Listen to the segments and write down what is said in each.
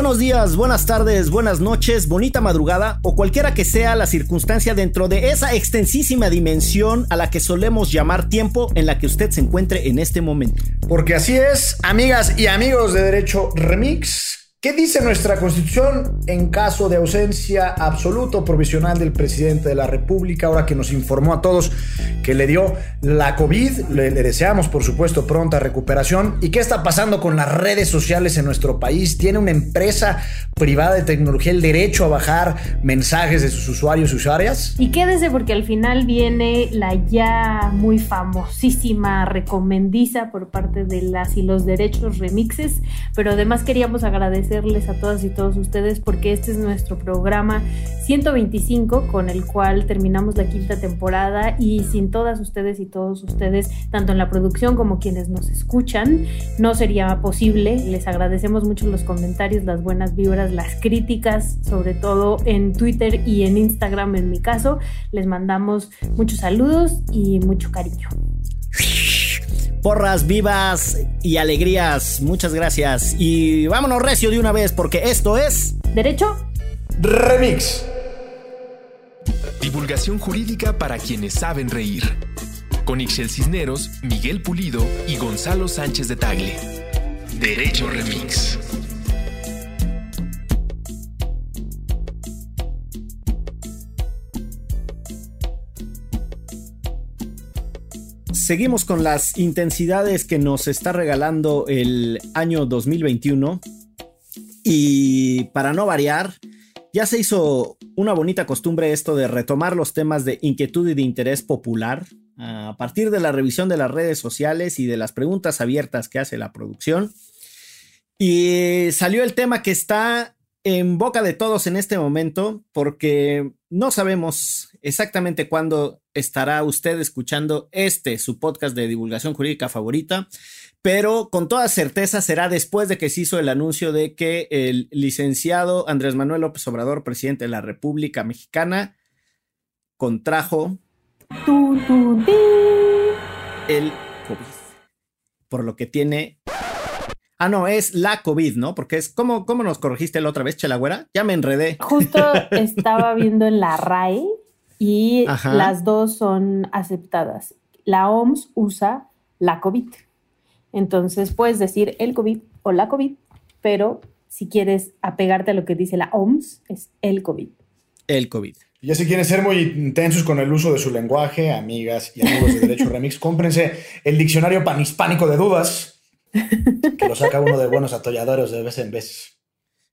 Buenos días, buenas tardes, buenas noches, bonita madrugada o cualquiera que sea la circunstancia dentro de esa extensísima dimensión a la que solemos llamar tiempo en la que usted se encuentre en este momento. Porque así es, amigas y amigos de Derecho Remix. ¿Qué dice nuestra Constitución en caso de ausencia absoluta o provisional del presidente de la República? Ahora que nos informó a todos que le dio la COVID, le, deseamos por supuesto pronta recuperación. ¿Y qué está pasando con las redes sociales en nuestro país? ¿Tiene una empresa privada de tecnología el derecho a bajar mensajes de sus usuarios y usuarias? Y quédese porque al final viene la ya muy famosísima recomendiza por parte de las y los derechos remixes, pero además queríamos agradecer agradecerles a todas y todos ustedes porque este es nuestro programa 125 con el cual terminamos la quinta temporada y sin todas ustedes y todos ustedes, tanto en la producción como quienes nos escuchan, no sería posible. Les agradecemos mucho los comentarios, las buenas vibras, las críticas, sobre todo en Twitter y en Instagram en mi caso. Les mandamos muchos saludos y mucho cariño porras vivas y alegrías. Muchas gracias. Y vámonos recio de una vez porque esto es... Derecho. Remix. Divulgación jurídica para quienes saben reír. Con Ixel Cisneros, Miguel Pulido y Gonzalo Sánchez de Tagle. Derecho Remix. Seguimos con las intensidades que nos está regalando el año 2021. Y para no variar, ya se hizo una bonita costumbre esto de retomar los temas de inquietud y de interés popular a partir de la revisión de las redes sociales y de las preguntas abiertas que hace la producción. Y salió el tema que está en boca de todos en este momento porque no sabemos exactamente cuándo estará usted escuchando este, su podcast de divulgación jurídica favorita, pero con toda certeza será después de que se hizo el anuncio de que el licenciado Andrés Manuel López Obrador, presidente de la República Mexicana, contrajo el COVID, por lo que tiene Ah, no, es la COVID, ¿no? Porque es, ¿cómo, cómo nos corregiste la otra vez, Chelagüera? Ya me enredé. Justo estaba viendo en la RAE y las dos son aceptadas. La OMS usa la COVID. Entonces puedes decir el COVID o la COVID, pero si quieres apegarte a lo que dice la OMS, es el COVID. El COVID. Ya si quieren ser muy intensos con el uso de su lenguaje, amigas y amigos de Derecho Remix, cómprense el diccionario panhispánico de dudas que lo saca uno de buenos atolladores de vez en vez.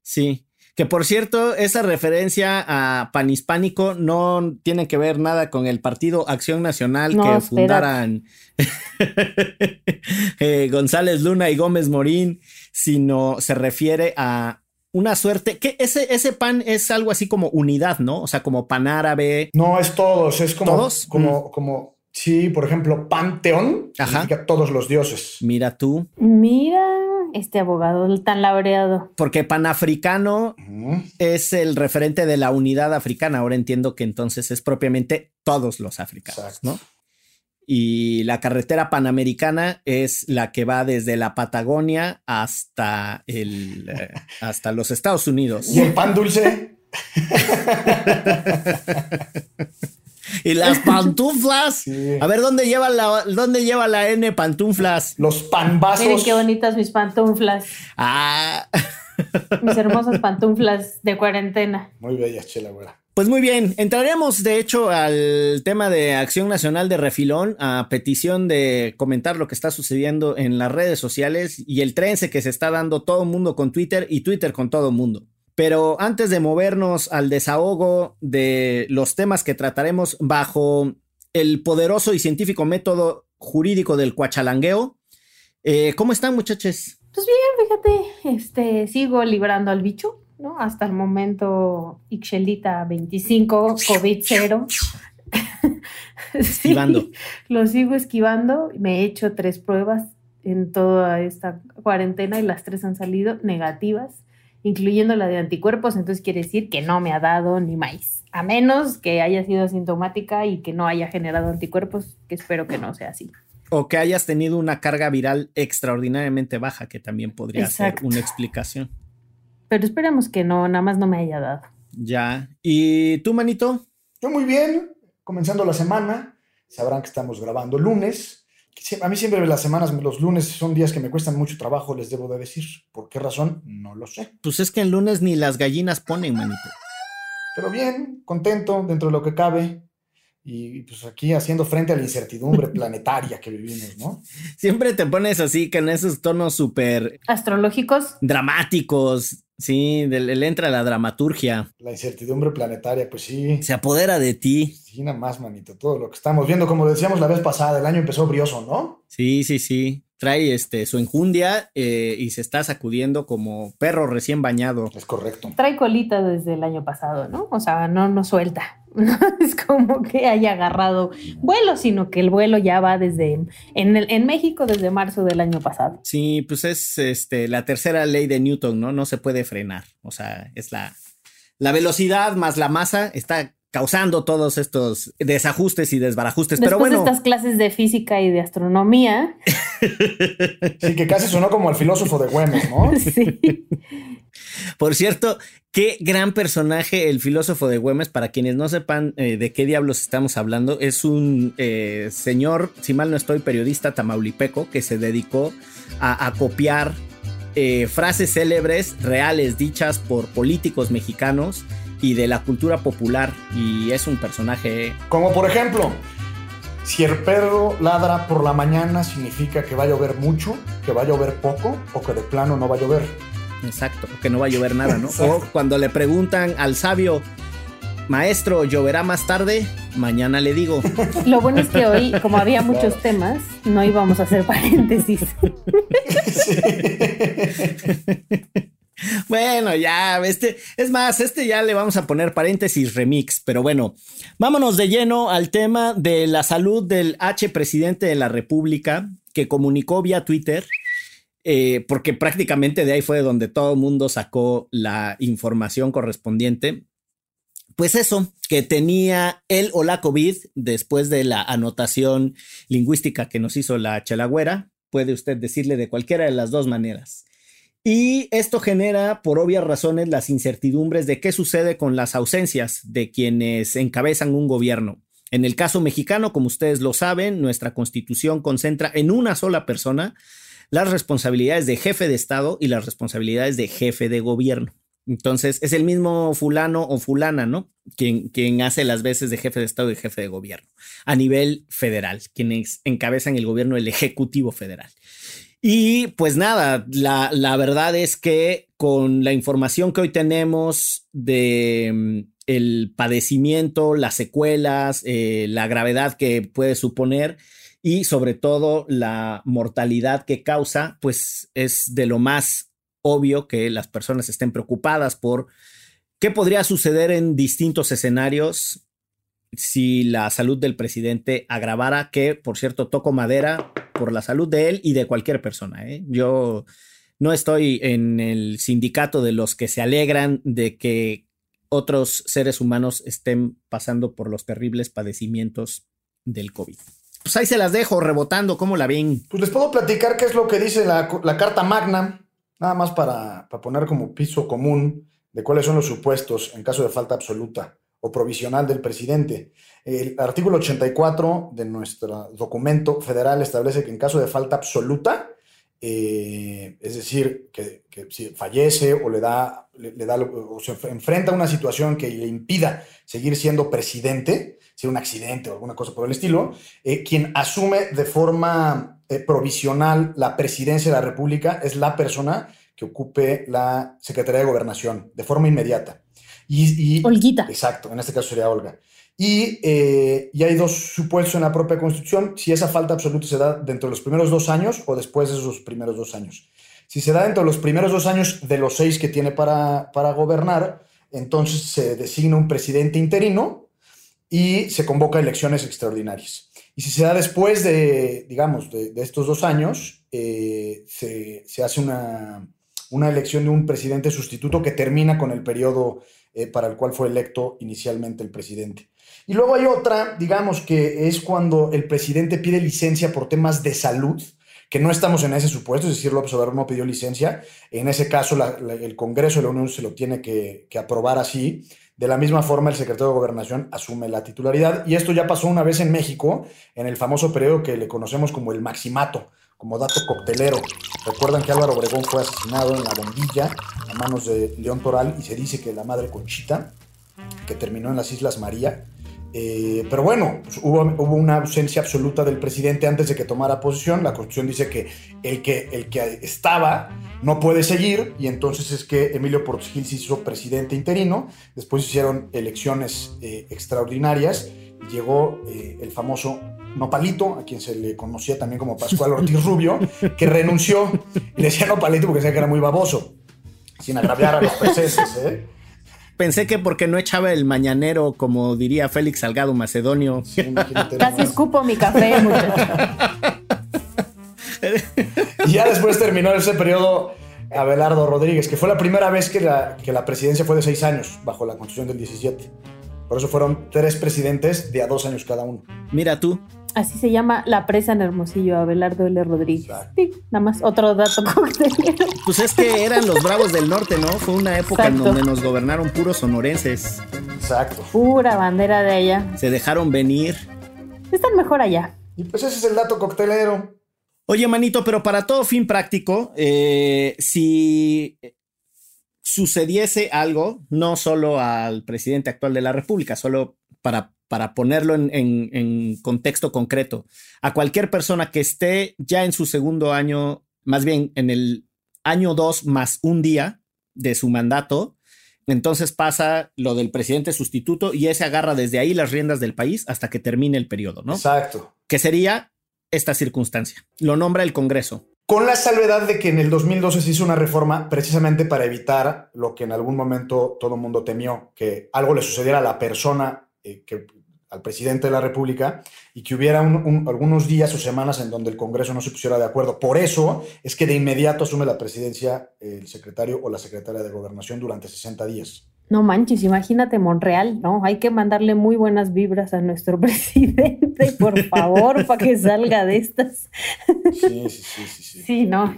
Sí. Que por cierto, esa referencia a panhispánico no tiene que ver nada con el partido Acción Nacional que fundaran eh, González Luna y Gómez Morín, sino se refiere a una suerte, que ese, ese pan es algo así como unidad, ¿no? O sea, como pan árabe. No, es todos, es como, ¿Todos? como, mm. como Sí, por ejemplo, Panteón significa todos los dioses. Mira tú. Mira este abogado tan laureado. Porque panafricano es el referente de la unidad africana. Ahora entiendo que entonces es propiamente todos los africanos, ¿no? Y la carretera panamericana es la que va desde la Patagonia hasta el eh, hasta los Estados Unidos. ¿Y el pan dulce? Y las pantuflas. A ver, ¿dónde lleva la, dónde lleva la N pantuflas? Los panvasos. Miren qué bonitas mis pantuflas. Ah. Mis hermosas pantuflas de cuarentena. Muy bellas, chela, güera. Pues muy bien, entraremos de hecho al tema de Acción Nacional de Refilón a petición de comentar lo que está sucediendo en las redes sociales y el trense que se está dando todo el mundo con Twitter y Twitter con todo el mundo. Pero antes de movernos al desahogo de los temas que trataremos bajo el poderoso y científico método jurídico del cuachalangueo, eh, ¿cómo están muchachos? Pues bien, fíjate, este, sigo librando al bicho, ¿no? Hasta el momento, Ixelita 25, COVID 0. esquivando. lo sigo esquivando. Me he hecho tres pruebas en toda esta cuarentena y las tres han salido negativas incluyendo la de anticuerpos, entonces quiere decir que no me ha dado ni maíz, a menos que haya sido asintomática y que no haya generado anticuerpos, que espero que no sea así. O que hayas tenido una carga viral extraordinariamente baja, que también podría ser una explicación. Pero esperemos que no, nada más no me haya dado. Ya. ¿Y tú, manito? Yo muy bien, comenzando la semana. Sabrán que estamos grabando lunes. A mí siempre las semanas, los lunes son días que me cuestan mucho trabajo, les debo de decir. ¿Por qué razón? No lo sé. Pues es que el lunes ni las gallinas ponen, manito. Pero bien, contento dentro de lo que cabe y pues aquí haciendo frente a la incertidumbre planetaria que vivimos, ¿no? Siempre te pones así que en esos tonos súper astrológicos, dramáticos, sí, le entra la dramaturgia. La incertidumbre planetaria, pues sí. Se apodera de ti. Sí, nada más, manito, todo lo que estamos viendo, como decíamos la vez pasada, el año empezó brioso, ¿no? Sí, sí, sí. Trae este su enjundia eh, y se está sacudiendo como perro recién bañado. Es correcto. Trae colita desde el año pasado, ¿no? O sea, no, no suelta. No es como que haya agarrado vuelo, sino que el vuelo ya va desde en, el, en México desde marzo del año pasado. Sí, pues es este, la tercera ley de Newton, ¿no? No se puede frenar. O sea, es la, la velocidad más la masa está causando todos estos desajustes y desbarajustes. Después pero bueno. De estas clases de física y de astronomía. sí, que casi sonó como el filósofo de Güemes, ¿no? sí. Por cierto, qué gran personaje el filósofo de Güemes. Para quienes no sepan eh, de qué diablos estamos hablando, es un eh, señor, si mal no estoy, periodista tamaulipeco que se dedicó a, copiar eh, frases célebres reales dichas por políticos mexicanos y de la cultura popular. Y es un personaje. Como por ejemplo, si el perro ladra por la mañana, significa que va a llover mucho, que va a llover poco o que de plano no va a llover. Exacto, que no va a llover nada, ¿no? o cuando le preguntan al sabio, maestro, ¿lloverá más tarde? Mañana le digo. Lo bueno es que hoy, como había muchos temas, no íbamos a hacer paréntesis. Bueno, ya, este, es más, este ya le vamos a poner paréntesis remix, pero bueno, vámonos de lleno al tema de la salud del H presidente de la República que comunicó vía Twitter eh, porque prácticamente de ahí fue donde todo el mundo sacó la información correspondiente. Pues eso, que tenía él o la COVID después de la anotación lingüística que nos hizo la chelagüera. Puede usted decirle de cualquiera de las dos maneras. Y esto genera, por obvias razones, las incertidumbres de qué sucede con las ausencias de quienes encabezan un gobierno. En el caso mexicano, como ustedes lo saben, nuestra constitución concentra en una sola persona las responsabilidades de jefe de Estado y las responsabilidades de jefe de gobierno. Entonces, es el mismo fulano o fulana, ¿no? Quien, quien hace las veces de jefe de Estado y jefe de gobierno a nivel federal, quienes encabezan el gobierno, el Ejecutivo Federal. Y pues nada, la, la verdad es que con la información que hoy tenemos de mm, el padecimiento, las secuelas, eh, la gravedad que puede suponer, y sobre todo la mortalidad que causa, pues es de lo más obvio que las personas estén preocupadas por qué podría suceder en distintos escenarios si la salud del presidente agravara, que por cierto toco madera por la salud de él y de cualquier persona. ¿eh? Yo no estoy en el sindicato de los que se alegran de que otros seres humanos estén pasando por los terribles padecimientos del COVID pues ahí se las dejo rebotando, ¿cómo la ven? Pues les puedo platicar qué es lo que dice la, Carta Magna, nada más para, poner como piso común de cuáles son los supuestos en caso de falta absoluta o provisional del presidente. El artículo 84 de nuestro documento federal establece que en caso de falta absoluta, eh, es decir, que, si fallece o le da, le, da o se enfrenta a una situación que le impida seguir siendo presidente, sea un accidente o alguna cosa por el estilo, eh, quien asume de forma eh, provisional la presidencia de la República es la persona que ocupe la Secretaría de Gobernación de forma inmediata. Y, Olguita. Exacto, en este caso sería Olga. Y, eh, y, hay dos supuestos en la propia Constitución, si esa falta absoluta se da dentro de los primeros dos años o después de esos primeros dos años. Si se da dentro de los primeros dos años de los seis que tiene para, para gobernar, entonces se designa un presidente interino y se convoca elecciones extraordinarias. Y si se da después de, digamos, de, estos dos años, eh, se, hace una, elección de un presidente sustituto que termina con el periodo eh, para el cual fue electo inicialmente el presidente. Y luego hay otra, digamos, que es cuando el presidente pide licencia por temas de salud, que no estamos en ese supuesto, es decir, López Obrador no pidió licencia. En ese caso, el Congreso de la Unión se lo tiene que, que aprobar así. De la misma forma, el secretario de Gobernación asume la titularidad. Y esto ya pasó una vez en México, en el famoso periodo que le conocemos como el maximato, como dato coctelero. Recuerdan que Álvaro Obregón fue asesinado en la bombilla a manos de León Toral y se dice que la madre Conchita, que terminó en las Islas María, eh, pero bueno, pues, hubo, una ausencia absoluta del presidente antes de que tomara posición. La Constitución dice que el que, el que estaba no puede seguir y entonces es que Emilio Portes Gil se hizo presidente interino. Después hicieron elecciones eh, extraordinarias y llegó eh, el famoso Nopalito, a quien se le conocía también como Pascual Ortiz Rubio, que renunció y le decía Nopalito porque decía que era muy baboso, sin agraviar a los presentes. ¿eh? Pensé que porque no echaba el mañanero, como diría Félix Salgado Macedonio. Casi escupo mi café, y ya después terminó ese periodo Abelardo Rodríguez, que fue la primera vez que la, que la presidencia fue de seis años, bajo la constitución del 17. Por eso fueron tres presidentes de a dos años cada uno. Mira tú. Así se llama la presa en Hermosillo, Abelardo L. Rodríguez. Sí, nada más otro dato Pues es que eran los bravos del norte, ¿no? Fue una época en donde nos gobernaron puros sonorenses. Exacto. Pura bandera de allá. Se dejaron venir. Están mejor allá. Y pues ese es el dato coctelero. Oye, manito, pero para todo fin práctico, eh, si sucediese algo, no solo al presidente actual de la República, solo para para ponerlo en, contexto concreto, a cualquier persona que esté ya en su segundo año, más bien en el año dos más un día de su mandato, entonces pasa lo del presidente sustituto y ese agarra desde ahí las riendas del país hasta que termine el periodo, ¿no? Exacto. Que sería esta circunstancia. Lo nombra el Congreso. Con la salvedad de que en el 2012 se hizo una reforma precisamente para evitar lo que en algún momento todo el mundo temió, que algo le sucediera a la persona eh, que al presidente de la República y que hubiera algunos días o semanas en donde el Congreso no se pusiera de acuerdo. Por eso es que de inmediato asume la presidencia el secretario o la secretaria de Gobernación durante 60 días. No manches, imagínate Monreal, ¿no? Hay que mandarle muy buenas vibras a nuestro presidente, por favor, para que salga de estas. Sí, sí, sí, sí. Sí, sí no.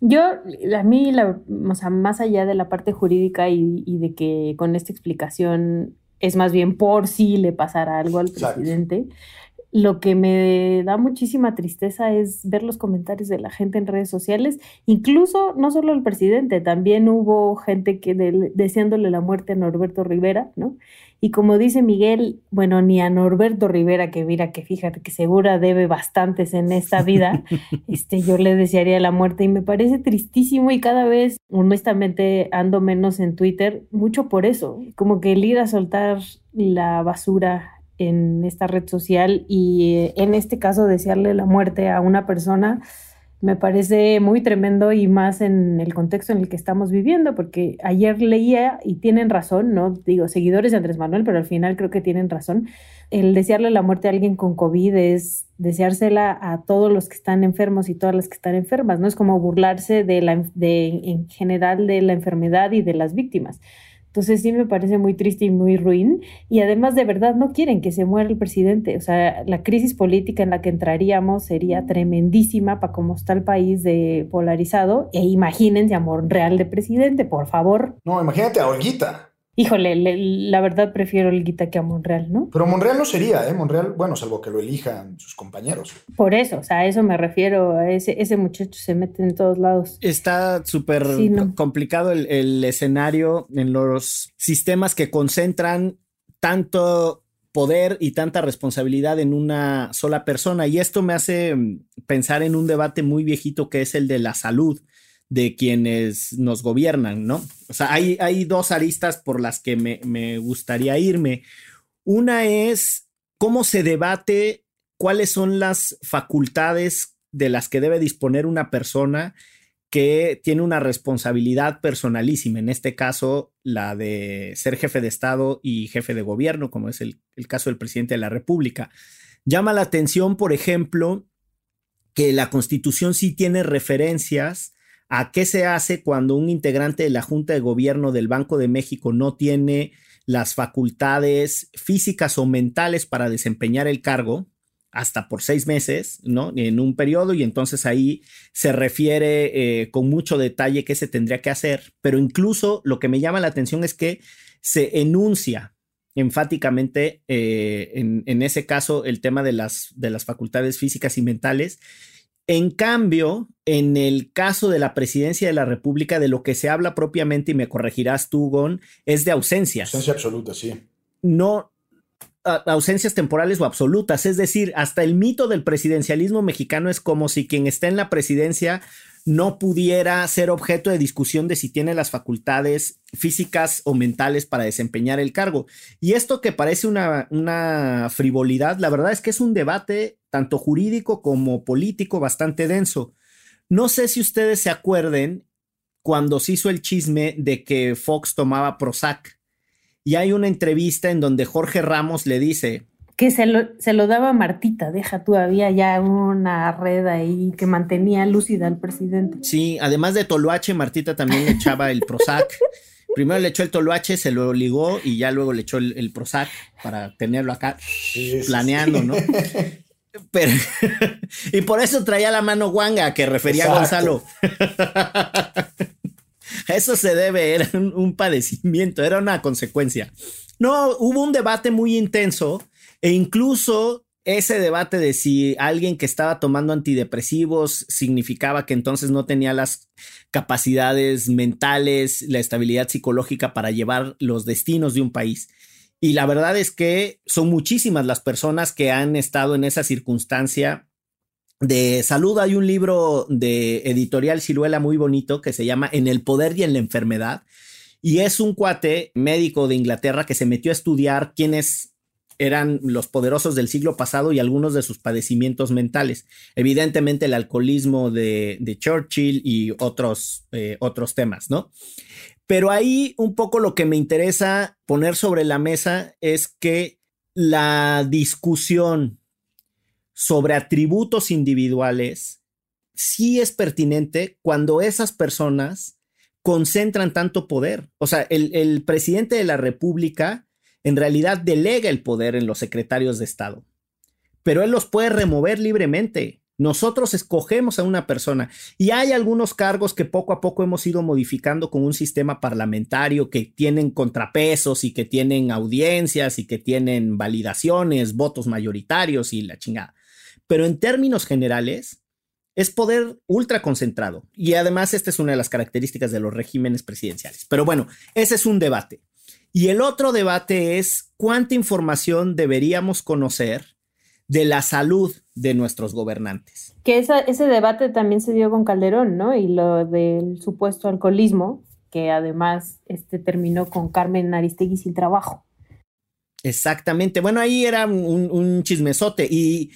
Yo, a mí, la, o sea, más allá de la parte jurídica y, y de que con esta explicación es más bien por si le pasara algo al presidente. Lo que me da muchísima tristeza es ver los comentarios de la gente en redes sociales, incluso no solo el presidente, también hubo gente que deseándole la muerte a Norberto Rivera, ¿no? Y como dice Miguel, bueno, ni a Norberto Rivera, que mira que fíjate que segura debe bastantes en esta vida, este, yo le desearía la muerte. Y me parece tristísimo y cada vez, honestamente, ando menos en Twitter, mucho por eso, como que el ir a soltar la basura en esta red social y eh, en este caso desearle la muerte a una persona me parece muy tremendo y más en el contexto en el que estamos viviendo, porque ayer leía y tienen razón, no digo seguidores de Andrés Manuel, pero al final creo que tienen razón. El desearle la muerte a alguien con COVID es deseársela a todos los que están enfermos y todas las que están enfermas, no es como burlarse de la de en general de la enfermedad y de las víctimas. Entonces sí me parece muy triste y muy ruin. Y además de verdad no quieren que se muera el presidente. O sea, la crisis política en la que entraríamos sería tremendísima para cómo está el país de polarizado. E imagínense a Monreal de presidente, por favor. No, imagínate a Olguita. Híjole, la verdad prefiero el Guita que a Monreal, ¿no? Pero Monreal no sería, ¿eh? Monreal, bueno, salvo que lo elijan sus compañeros. Por eso, o sea, a eso me refiero, a ese, ese muchacho se mete en todos lados. Está súper complicado el, el escenario en los sistemas que concentran tanto poder y tanta responsabilidad en una sola persona. Y esto me hace pensar en un debate muy viejito que es el de la salud de quienes nos gobiernan, ¿no? O sea, hay, hay dos aristas por las que me, me gustaría irme. Una es cómo se debate cuáles son las facultades de las que debe disponer una persona que tiene una responsabilidad personalísima, en este caso la de ser jefe de Estado y jefe de gobierno, como es el, el, caso del presidente de la República. Llama la atención, por ejemplo, que la constitución sí tiene referencias a qué se hace cuando un integrante de la Junta de Gobierno del Banco de México no tiene las facultades físicas o mentales para desempeñar el cargo, hasta por seis meses, ¿no? En un periodo y entonces ahí se refiere eh, con mucho detalle qué se tendría que hacer, pero incluso lo que me llama la atención es que se enuncia enfáticamente eh, en, en, ese caso el tema de las, de las facultades físicas y mentales. En cambio, en el caso de la presidencia de la República, de lo que se habla propiamente, y me corregirás tú, Gon, es de ausencias. Ausencia absoluta, sí. No, ausencias temporales o absolutas. Es decir, hasta el mito del presidencialismo mexicano es como si quien está en la presidencia no pudiera ser objeto de discusión de si tiene las facultades físicas o mentales para desempeñar el cargo. Y esto que parece una, una frivolidad, la verdad es que es un debate tanto jurídico como político bastante denso. No sé si ustedes se acuerden cuando se hizo el chisme de que Fox tomaba Prozac y hay una entrevista en donde Jorge Ramos le dice... Que se lo, se lo daba Martita, deja tú, había ya una red ahí que mantenía lúcida al presidente. Sí, además de Toluache, Martita también le echaba el Prozac. Primero le echó el Toluache, se lo ligó y ya luego le echó el, Prozac para tenerlo acá planeando, ¿no? Pero, y por eso traía la mano guanga que refería a Gonzalo. Eso se debe, era un, padecimiento, era una consecuencia. No, hubo un debate muy intenso e incluso ese debate de si alguien que estaba tomando antidepresivos significaba que entonces no tenía las capacidades mentales, la estabilidad psicológica para llevar los destinos de un país. Y la verdad es que son muchísimas las personas que han estado en esa circunstancia de salud hay un libro de editorial Ciruela muy bonito que se llama En el poder y en la enfermedad. Y es un cuate médico de Inglaterra que se metió a estudiar quiénes eran los poderosos del siglo pasado y algunos de sus padecimientos mentales. Evidentemente el alcoholismo de, Churchill y otros, eh, otros temas, ¿no? Pero ahí un poco lo que me interesa poner sobre la mesa es que la discusión sobre atributos individuales sí es pertinente cuando esas personas concentran tanto poder. O sea, el, presidente de la República en realidad delega el poder en los secretarios de Estado, pero él los puede remover libremente. Nosotros escogemos a una persona y hay algunos cargos que poco a poco hemos ido modificando con un sistema parlamentario que tienen contrapesos y que tienen audiencias y que tienen validaciones, votos mayoritarios y la chingada pero en términos generales es poder ultra concentrado. Y además esta es una de las características de los regímenes presidenciales. Pero bueno, ese es un debate. Y el otro debate es cuánta información deberíamos conocer de la salud de nuestros gobernantes. Que ese debate también se dio con Calderón, ¿no? Y lo del supuesto alcoholismo, que además este, terminó con Carmen Aristegui sin trabajo. Exactamente. Bueno, ahí era un, un chismesote. Y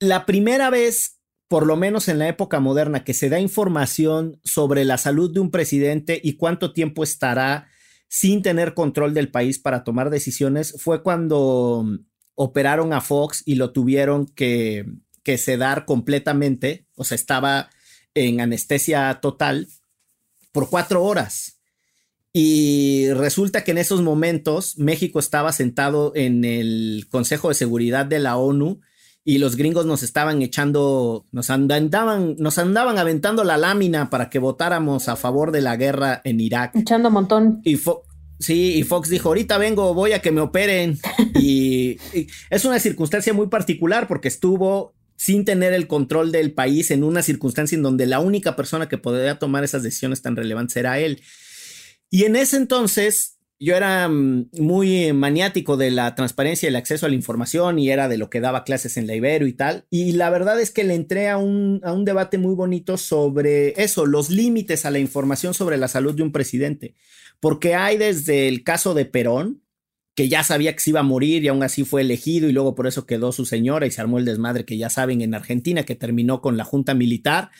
la primera vez, por lo menos en la época moderna, que se da información sobre la salud de un presidente y cuánto tiempo estará sin tener control del país para tomar decisiones fue cuando mm, operaron a Fox y lo tuvieron que, que sedar completamente, o sea, estaba en anestesia total por cuatro horas. Y resulta que en esos momentos México estaba sentado en el Consejo de Seguridad de la ONU y los gringos nos estaban echando, nos andaban, nos andaban aventando la lámina para que votáramos a favor de la guerra en Irak. Echando un montón. Y sí, y Fox dijo, ahorita vengo, voy a que me operen. y, es una circunstancia muy particular porque estuvo sin tener el control del país en una circunstancia en donde la única persona que podría tomar esas decisiones tan relevantes era él. Y en ese entonces yo era mm, muy maniático de la transparencia y el acceso a la información y era de lo que daba clases en la Ibero y tal. Y la verdad es que le entré a un, a un debate muy bonito sobre eso, los límites a la información sobre la salud de un presidente. Porque hay desde el caso de Perón, que ya sabía que se iba a morir y aún así fue elegido y luego por eso quedó su señora y se armó el desmadre que ya saben en Argentina, que terminó con la junta militar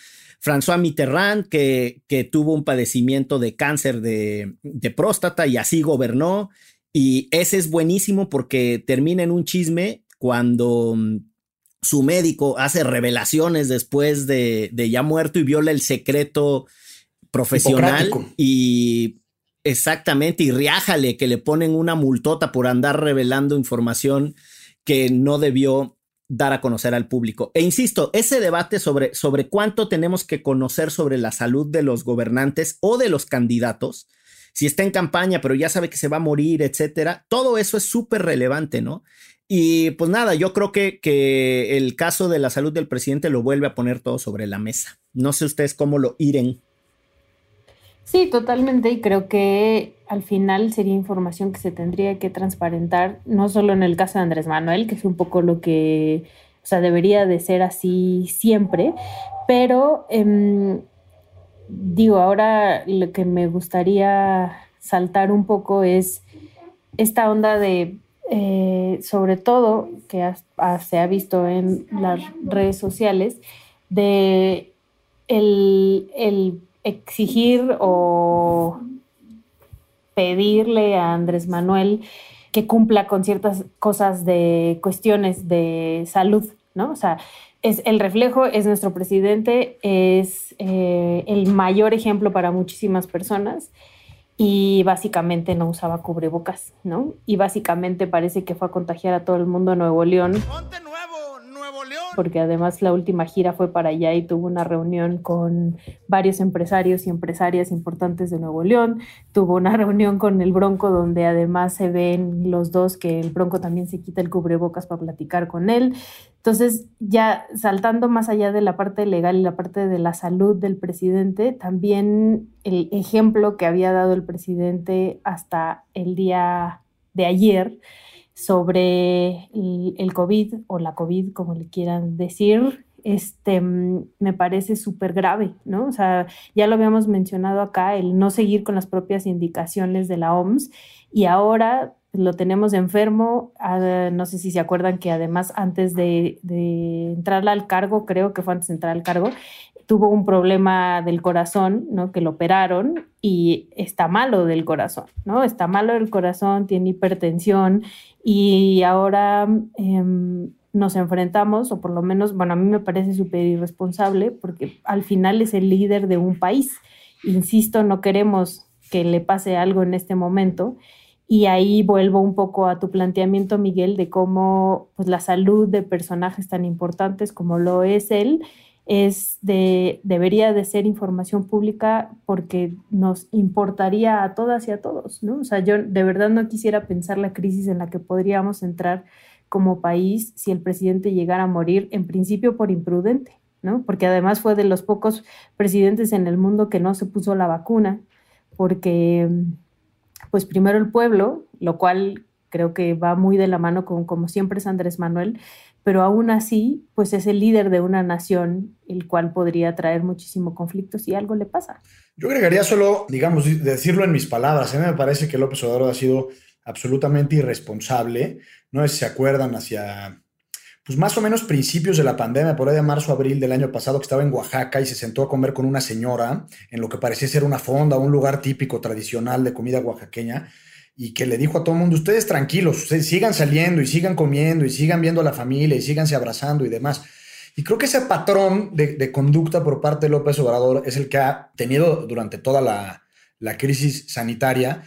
François Mitterrand, que, que tuvo un padecimiento de cáncer de, próstata y así gobernó. Y ese es buenísimo porque termina en un chisme cuando mm, su médico hace revelaciones después de, ya muerto y viola el secreto profesional y exactamente y riájale que le ponen una multota por andar revelando información que no debió dar a conocer al público. E insisto, ese debate sobre, sobre cuánto tenemos que conocer sobre la salud de los gobernantes o de los candidatos, si está en campaña, pero ya sabe que se va a morir, etcétera, todo eso es súper relevante, ¿no? Y pues nada, yo creo que, que el caso de la salud del presidente lo vuelve a poner todo sobre la mesa. No sé ustedes cómo lo iren. Sí, totalmente. Y creo que al final sería información que se tendría que transparentar, no solo en el caso de Andrés Manuel, que es un poco lo que, o sea, debería de ser así siempre, pero em, digo, ahora lo que me gustaría saltar un poco es esta onda de, eh, sobre todo, que se ha visto en las redes sociales, de el, el exigir o pedirle a Andrés Manuel que cumpla con ciertas cosas de cuestiones de salud, ¿no? O sea, es el reflejo, es nuestro presidente, es eh, el mayor ejemplo para muchísimas personas y básicamente no usaba cubrebocas, ¿no? Y básicamente parece que fue a contagiar a todo el mundo en Nuevo León. Porque además la última gira fue para allá y tuvo una reunión con varios empresarios y empresarias importantes de Nuevo León. Tuvo una reunión con el Bronco donde además se ven los dos que el Bronco también se quita el cubrebocas para platicar con él. Entonces, ya saltando más allá de la parte legal y la parte de la salud del presidente, también el ejemplo que había dado el presidente hasta el día de ayer, sobre el, COVID o la COVID, como le quieran decir, este, mm, me parece súper grave, ¿no? O sea, ya lo habíamos mencionado acá, el no seguir con las propias indicaciones de la OMS y ahora lo tenemos enfermo, ah, no sé si se acuerdan que además antes de, de entrar al cargo, creo que fue antes de entrar al cargo, tuvo un problema del corazón, ¿no? Que lo operaron y está malo del corazón, ¿no? Está malo del corazón, tiene hipertensión y ahora em, nos enfrentamos, o por lo menos, bueno, a mí me parece súper irresponsable porque al final es el líder de un país. Insisto, no queremos que le pase algo en este momento. Y ahí vuelvo un poco a tu planteamiento, Miguel, de cómo pues, la salud de personajes tan importantes como lo es él es de, debería de ser información pública porque nos importaría a todas y a todos, ¿no? O sea, yo de verdad no quisiera pensar la crisis en la que podríamos entrar como país si el presidente llegara a morir, en principio por imprudente, ¿no? Porque además fue de los pocos presidentes en el mundo que no se puso la vacuna, porque, pues primero el pueblo, lo cual creo que va muy de la mano con, como siempre es Andrés Manuel, pero aún así, pues es el líder de una nación, el cual podría traer muchísimo conflicto si algo le pasa. Yo agregaría solo, digamos, decirlo en mis palabras, a mí me parece que López Obrador ha sido absolutamente irresponsable, no sé si se acuerdan hacia, pues más o menos principios de la pandemia, por ahí de marzo, abril del año pasado, que estaba en Oaxaca y se sentó a comer con una señora en lo que parecía ser una fonda, un lugar típico, tradicional de comida oaxaqueña, y que le dijo a todo el mundo, ustedes tranquilos, ustedes sigan saliendo y sigan comiendo y sigan viendo a la familia y síganse abrazando y demás. Y creo que ese patrón de, conducta por parte de López Obrador es el que ha tenido durante toda la, crisis sanitaria.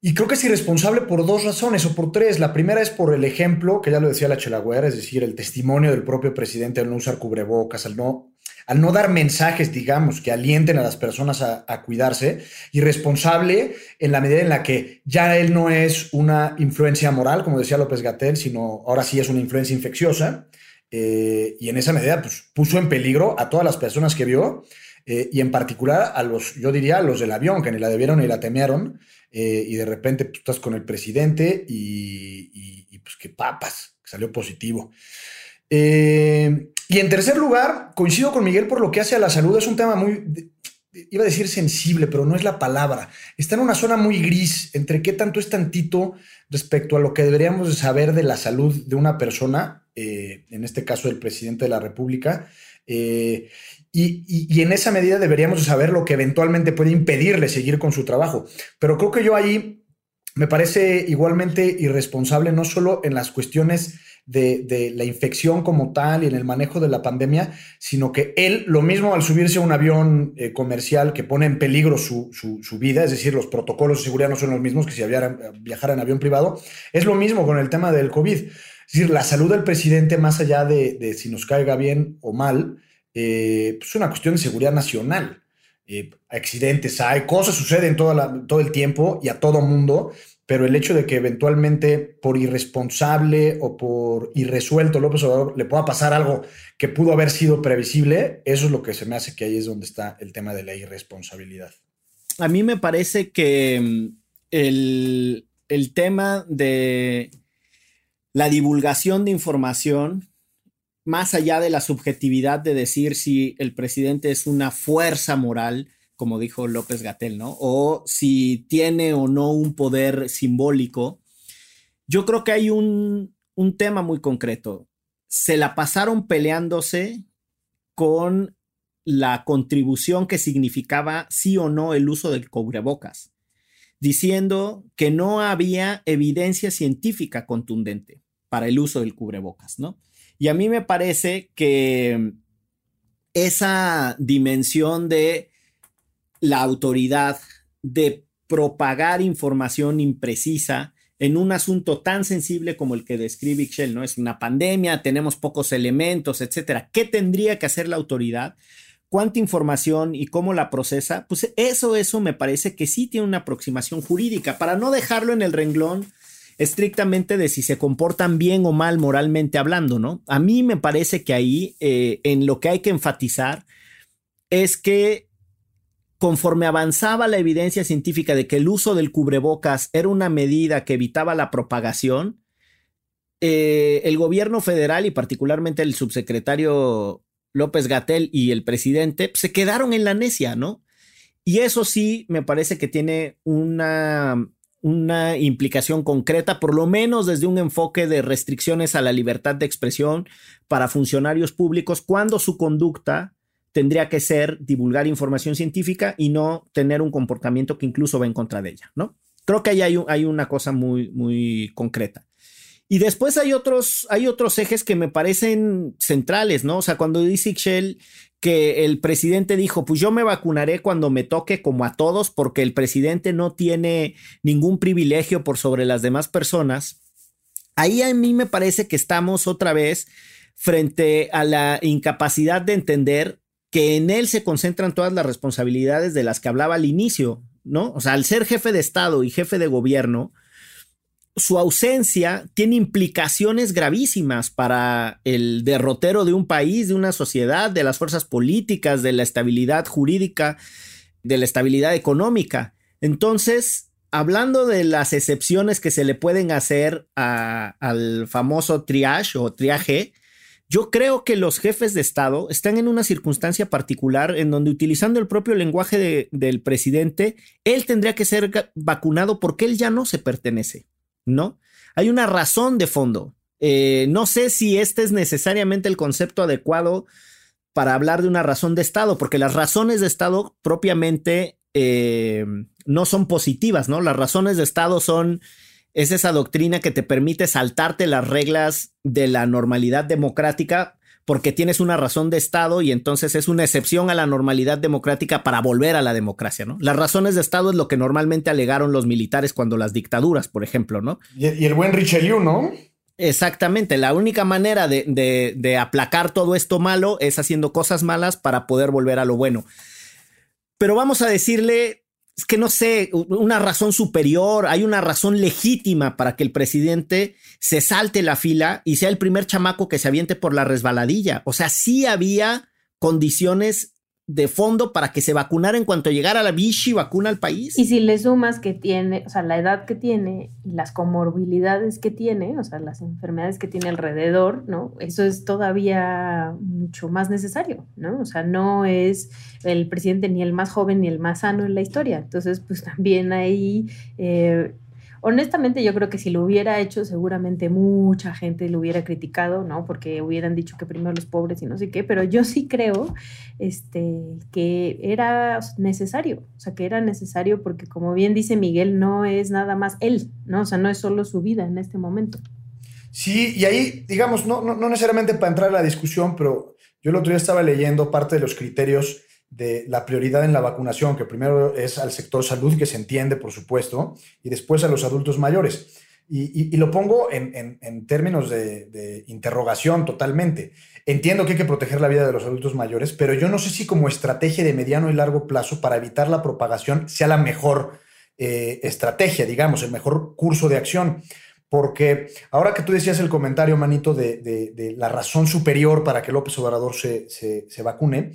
Y creo que es irresponsable por dos razones o por tres. La primera es por el ejemplo, que ya lo decía la Chelagüera, es decir, el testimonio del propio presidente al no usar cubrebocas, al no al no dar mensajes, digamos, que alienten a las personas a, cuidarse, y responsable en la medida en la que ya él no es una influencia moral, como decía López Gatel, sino ahora sí es una influencia infecciosa, eh, y en esa medida pues, puso en peligro a todas las personas que vio, eh, y en particular a los, yo diría, a los del avión, que ni la debieron ni la temieron, eh, y de repente tú estás con el presidente y, y pues que papas, salió positivo. Eh, y en tercer lugar, coincido con Miguel por lo que hace a la salud. Es un tema muy, iba a decir sensible, pero no es la palabra. Está en una zona muy gris entre qué tanto es tantito respecto a lo que deberíamos saber de la salud de una persona, eh, en este caso el presidente de la República. Eh, y, en esa medida deberíamos saber lo que eventualmente puede impedirle seguir con su trabajo. Pero creo que yo ahí me parece igualmente irresponsable, no solo en las cuestiones de, la infección como tal y en el manejo de la pandemia, sino que él, lo mismo al subirse a un avión eh, comercial que pone en peligro su, vida, es decir, los protocolos de seguridad no son los mismos que si viajara en avión privado, es lo mismo con el tema del COVID. Es decir, la salud del presidente, más allá de, si nos caiga bien o mal, eh, pues es una cuestión de seguridad nacional. Eh, accidentes hay, cosas suceden todo, todo el tiempo y a todo mundo, pero el hecho de que eventualmente por irresponsable o por irresuelto López Obrador le pueda pasar algo que pudo haber sido previsible, eso es lo que se me hace que ahí es donde está el tema de la irresponsabilidad. A mí me parece que mm, el, el tema de la divulgación de información más allá de la subjetividad de decir si el presidente es una fuerza moral, como dijo López Gatel, ¿no? O si tiene o no un poder simbólico, yo creo que hay un, un tema muy concreto. Se la pasaron peleándose con la contribución que significaba sí o no el uso del cubrebocas, diciendo que no había evidencia científica contundente para el uso del cubrebocas, ¿no? Y a mí me parece que esa dimensión de la autoridad de propagar información imprecisa en un asunto tan sensible como el que describe Ixchel, ¿no? Es una pandemia, tenemos pocos elementos, etcétera. ¿Qué tendría que hacer la autoridad? ¿Cuánta información y cómo la procesa? Pues eso, eso me parece que sí tiene una aproximación jurídica, para no dejarlo en el renglón estrictamente de si se comportan bien o mal moralmente hablando, ¿no? A mí me parece que ahí eh, en lo que hay que enfatizar es que conforme avanzaba la evidencia científica de que el uso del cubrebocas era una medida que evitaba la propagación, eh, el gobierno federal y particularmente el subsecretario López Gatel y el presidente se quedaron en la necia, ¿no? Y eso sí me parece que tiene una una implicación concreta, por lo menos desde un enfoque de restricciones a la libertad de expresión para funcionarios públicos, cuando su conducta tendría que ser divulgar información científica y no tener un comportamiento que incluso va en contra de ella, ¿no? Creo que ahí hay, una cosa muy, muy concreta. Y después hay otros, hay otros ejes que me parecen centrales, ¿no? O sea, cuando dice Ixchel que el presidente dijo, pues yo me vacunaré cuando me toque como a todos, porque el presidente no tiene ningún privilegio por sobre las demás personas. Ahí a mí me parece que estamos otra vez frente a la incapacidad de entender que en él se concentran todas las responsabilidades de las que hablaba al inicio, ¿no? O sea, al ser jefe de Estado y jefe de gobierno, su ausencia tiene implicaciones gravísimas para el derrotero de un país, de una sociedad, de las fuerzas políticas, de la estabilidad jurídica, de la estabilidad económica. Entonces, hablando de las excepciones que se le pueden hacer al famoso triage o triaje, yo creo que los jefes de Estado están en una circunstancia particular en donde utilizando el propio lenguaje del presidente, él tendría que ser vacunado porque él ya no se pertenece. ¿no? Hay una razón de fondo. Eh, no sé si este es necesariamente el concepto adecuado para hablar de una razón de Estado, porque las razones de Estado propiamente eh, no son positivas, ¿no? Las razones de Estado son, es esa doctrina que te permite saltarte las reglas de la normalidad democrática porque tienes una razón de Estado y entonces es una excepción a la normalidad democrática para volver a la democracia, ¿no? Las razones de Estado es lo que normalmente alegaron los militares cuando las dictaduras, por ejemplo, ¿no? Y, el buen Richelieu, ¿no? Exactamente, la única manera de, de, aplacar todo esto malo es haciendo cosas malas para poder volver a lo bueno. Pero vamos a decirle es que no sé, una razón superior, hay una razón legítima para que el presidente se salte la fila y sea el primer chamaco que se aviente por la resbaladilla. O sea, sí había condiciones de fondo para que se vacunara en cuanto llegara la Vichy vacuna al país. Y si le sumas que tiene, o sea, la edad que tiene y las comorbilidades que tiene, o sea, las enfermedades que tiene alrededor, ¿no? Eso es todavía mucho más necesario, ¿no? O sea, no es el presidente ni el más joven ni el más sano en la historia. Entonces, pues también ahí eh, honestamente yo creo que si lo hubiera hecho seguramente mucha gente lo hubiera criticado, ¿no? Porque hubieran dicho que primero los pobres y no sé qué, pero yo sí creo este, que era necesario, o sea, que era necesario porque como bien dice Miguel, no es nada más él, ¿no? O sea, no es solo su vida en este momento. Sí, y ahí, digamos, no, no, no necesariamente para entrar a la discusión, pero yo el otro día estaba leyendo parte de los criterios de la prioridad en la vacunación, que primero es al sector salud, que se entiende, por supuesto, y después a los adultos mayores. Y, lo pongo en, términos de, interrogación totalmente. Entiendo que hay que proteger la vida de los adultos mayores, pero yo no sé si como estrategia de mediano y largo plazo para evitar la propagación sea la mejor eh, estrategia, digamos, el mejor curso de acción. Porque ahora que tú decías el comentario, Manito, de, la razón superior para que López Obrador se, se vacune,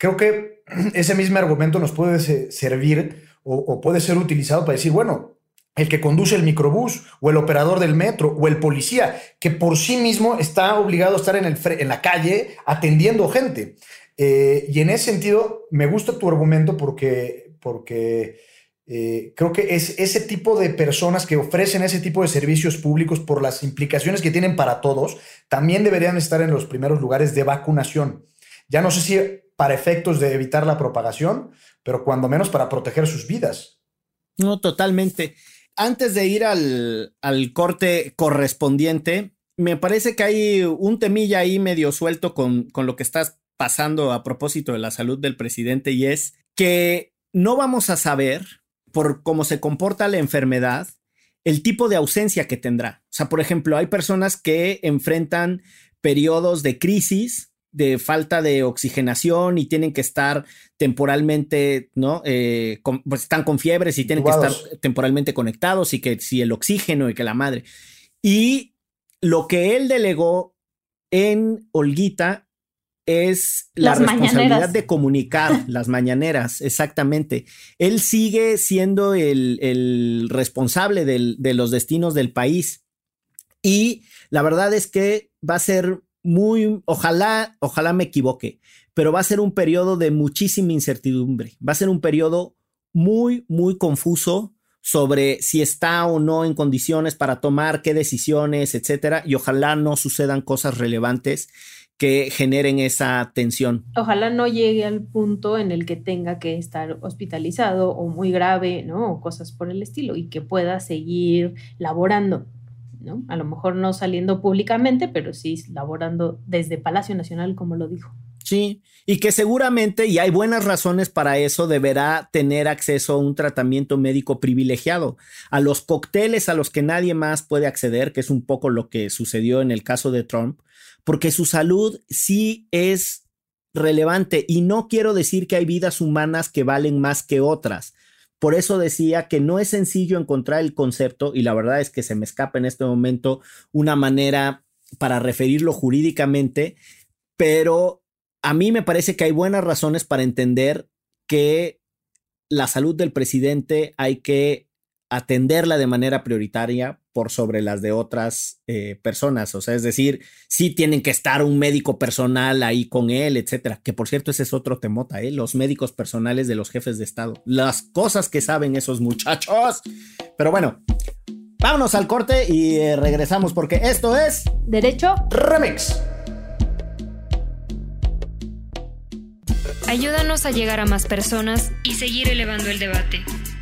creo que ese mismo argumento nos puede servir o, puede ser utilizado para decir, bueno, el que conduce el microbús o el operador del metro o el policía, que por sí mismo está obligado a estar en, el, en la calle atendiendo gente. Eh, y en ese sentido, me gusta tu argumento porque, porque eh, creo que es ese tipo de personas que ofrecen ese tipo de servicios públicos por las implicaciones que tienen para todos, también deberían estar en los primeros lugares de vacunación. Ya no sé si para efectos de evitar la propagación, pero cuando menos para proteger sus vidas. No, totalmente. Antes de ir al, corte correspondiente, me parece que hay un temilla ahí medio suelto con, con lo que estás pasando a propósito de la salud del presidente y es que no vamos a saber por cómo se comporta la enfermedad el tipo de ausencia que tendrá. O sea, por ejemplo, hay personas que enfrentan periodos de crisis de falta de oxigenación y tienen que estar temporalmente, ¿no? Eh, pues están con fiebres y tienen que estar temporalmente conectados y que si el oxígeno y que la madre. Y lo que él delegó en Olguita es la responsabilidad de comunicar las mañaneras, exactamente. Él sigue siendo el, responsable de los destinos del país. Y la verdad es que va a ser muy, ojalá, ojalá me equivoque, pero va a ser un periodo de muchísima incertidumbre. Va a ser un periodo muy, muy confuso sobre si está o no en condiciones para tomar qué decisiones, etcétera, y ojalá no sucedan cosas relevantes que generen esa tensión. Ojalá no llegue al punto en el que tenga que estar hospitalizado o muy grave, ¿no? Cosas por el estilo y que pueda seguir laborando. A lo mejor no saliendo públicamente, pero sí laborando desde Palacio Nacional, como lo dijo. Sí, y que seguramente, y hay buenas razones para eso, deberá tener acceso a un tratamiento médico privilegiado, a los cócteles a los que nadie más puede acceder, que es un poco lo que sucedió en el caso de Trump, porque su salud sí es relevante. Y no quiero decir que hay vidas humanas que valen más que otras, por eso decía que no es sencillo encontrar el concepto y la verdad es que se me escapa en este momento una manera para referirlo jurídicamente, pero a mí me parece que hay buenas razones para entender que la salud del presidente hay que atenderla de manera prioritaria por sobre las de otras eh, personas. O sea, es decir, sí tienen que estar un médico personal ahí con él, etcétera. Que por cierto, ese es otro temota, ¿eh? los médicos personales de los jefes de Estado. Las cosas que saben esos muchachos. Pero bueno, vámonos al corte y eh, regresamos porque esto es Derecho Remix. Ayúdanos a llegar a más personas y seguir elevando el debate.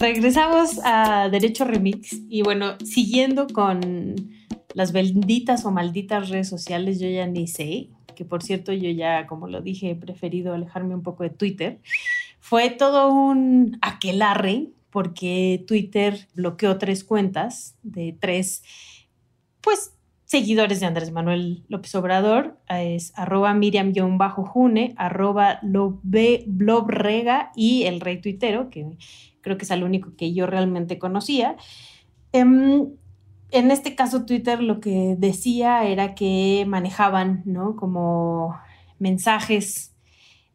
Regresamos a Derecho Remix y bueno, siguiendo con las benditas o malditas redes sociales, yo ya ni sé, que por cierto yo ya, como lo dije, he preferido alejarme un poco de Twitter. Fue todo un aquelarre porque Twitter bloqueó tres cuentas de tres, pues, seguidores de Andrés Manuel López Obrador. Es arroba Miriam-June, arroba Blobrega y el rey tuitero, que creo que es el único que yo realmente conocía. Em, en este caso, Twitter lo que decía era que manejaban, ¿no? Como mensajes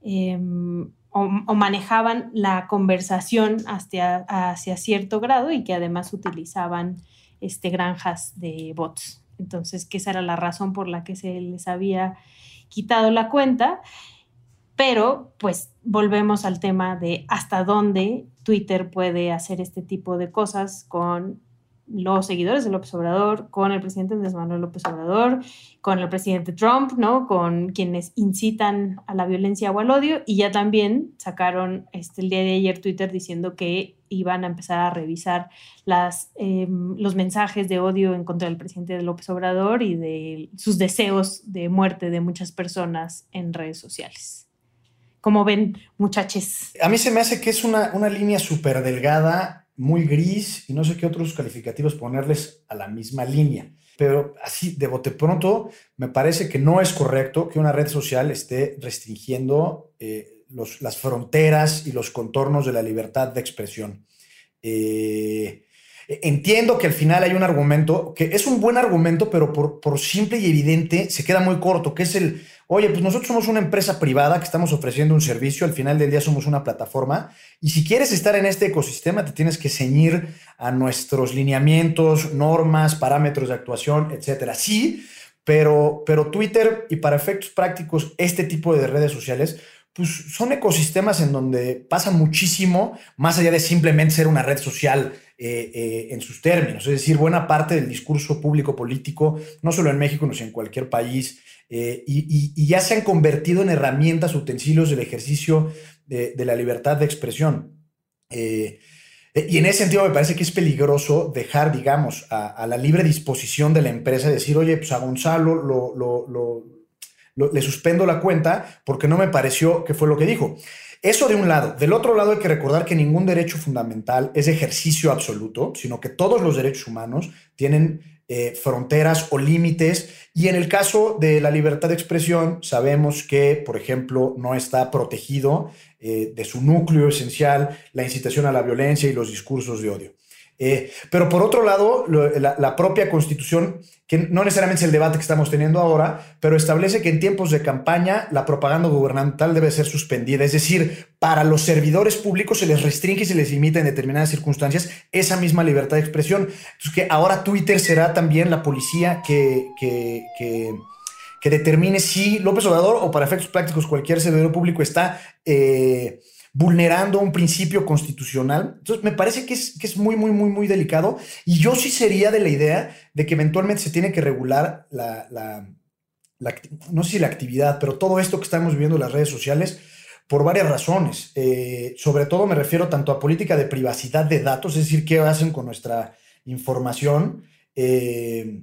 em, o, manejaban la conversación hacia, hacia cierto grado y que además utilizaban este, granjas de bots. Entonces, que esa era la razón por la que se les había quitado la cuenta. Pero pues volvemos al tema de hasta dónde Twitter puede hacer este tipo de cosas con los seguidores de López Obrador, con el presidente Andrés Manuel López Obrador, con el presidente Trump, ¿no? Con quienes incitan a la violencia o al odio. Y ya también sacaron este, el día de ayer Twitter diciendo que iban a empezar a revisar em, los mensajes de odio en contra del presidente López Obrador y de sus deseos de muerte de muchas personas en redes sociales. Como ven, muchachos. A mí se me hace que es una, una línea súper delgada muy gris y no sé qué otros calificativos ponerles a la misma línea. Pero así, de bote pronto, me parece que no es correcto que una red social esté restringiendo eh, las fronteras y los contornos de la libertad de expresión. Eh, entiendo que al final hay un argumento que es un buen argumento, pero por, por simple y evidente se queda muy corto, que es el, oye, pues nosotros somos una empresa privada que estamos ofreciendo un servicio, al final del día somos una plataforma, y si quieres estar en este ecosistema, te tienes que ceñir a nuestros lineamientos, normas, parámetros de actuación, etcétera. Sí, pero, pero Twitter y para efectos prácticos, este tipo de redes sociales, pues son ecosistemas en donde pasa muchísimo, más allá de simplemente ser una red social eh, eh, en sus términos. Es decir, buena parte del discurso público político, no solo en México, sino en cualquier país, eh, y, ya se han convertido en herramientas, utensilios del ejercicio de, la libertad de expresión. Y en ese sentido me parece que es peligroso dejar, digamos, a, la libre disposición de la empresa decir, oye, pues a Gonzalo le suspendo la cuenta porque no me pareció que fue lo que dijo. Eso de un lado. Del otro lado hay que recordar que ningún derecho fundamental es ejercicio absoluto, sino que todos los derechos humanos tienen eh, fronteras o límites. Y en el caso de la libertad de expresión, sabemos que, por ejemplo, no está protegido eh, de su núcleo esencial la incitación a la violencia y los discursos de odio. Eh, pero por otro lado, la, propia constitución, que no necesariamente es el debate que estamos teniendo ahora, pero establece que en tiempos de campaña la propaganda gubernamental debe ser suspendida. Es decir, para los servidores públicos se les restringe y se les limita en determinadas circunstancias esa misma libertad de expresión. Entonces, que ahora Twitter será también la policía que, que, que, determine si López Obrador o para efectos prácticos cualquier servidor público está... Eh, vulnerando un principio constitucional. Entonces, me parece que es, que es muy, muy, muy, muy delicado. Y yo sí sería de la idea de que eventualmente se tiene que regular la, la, no sé si la actividad, pero todo esto que estamos viviendo en las redes sociales por varias razones. Eh, sobre todo me refiero tanto a política de privacidad de datos, es decir, qué hacen con nuestra información. Eh,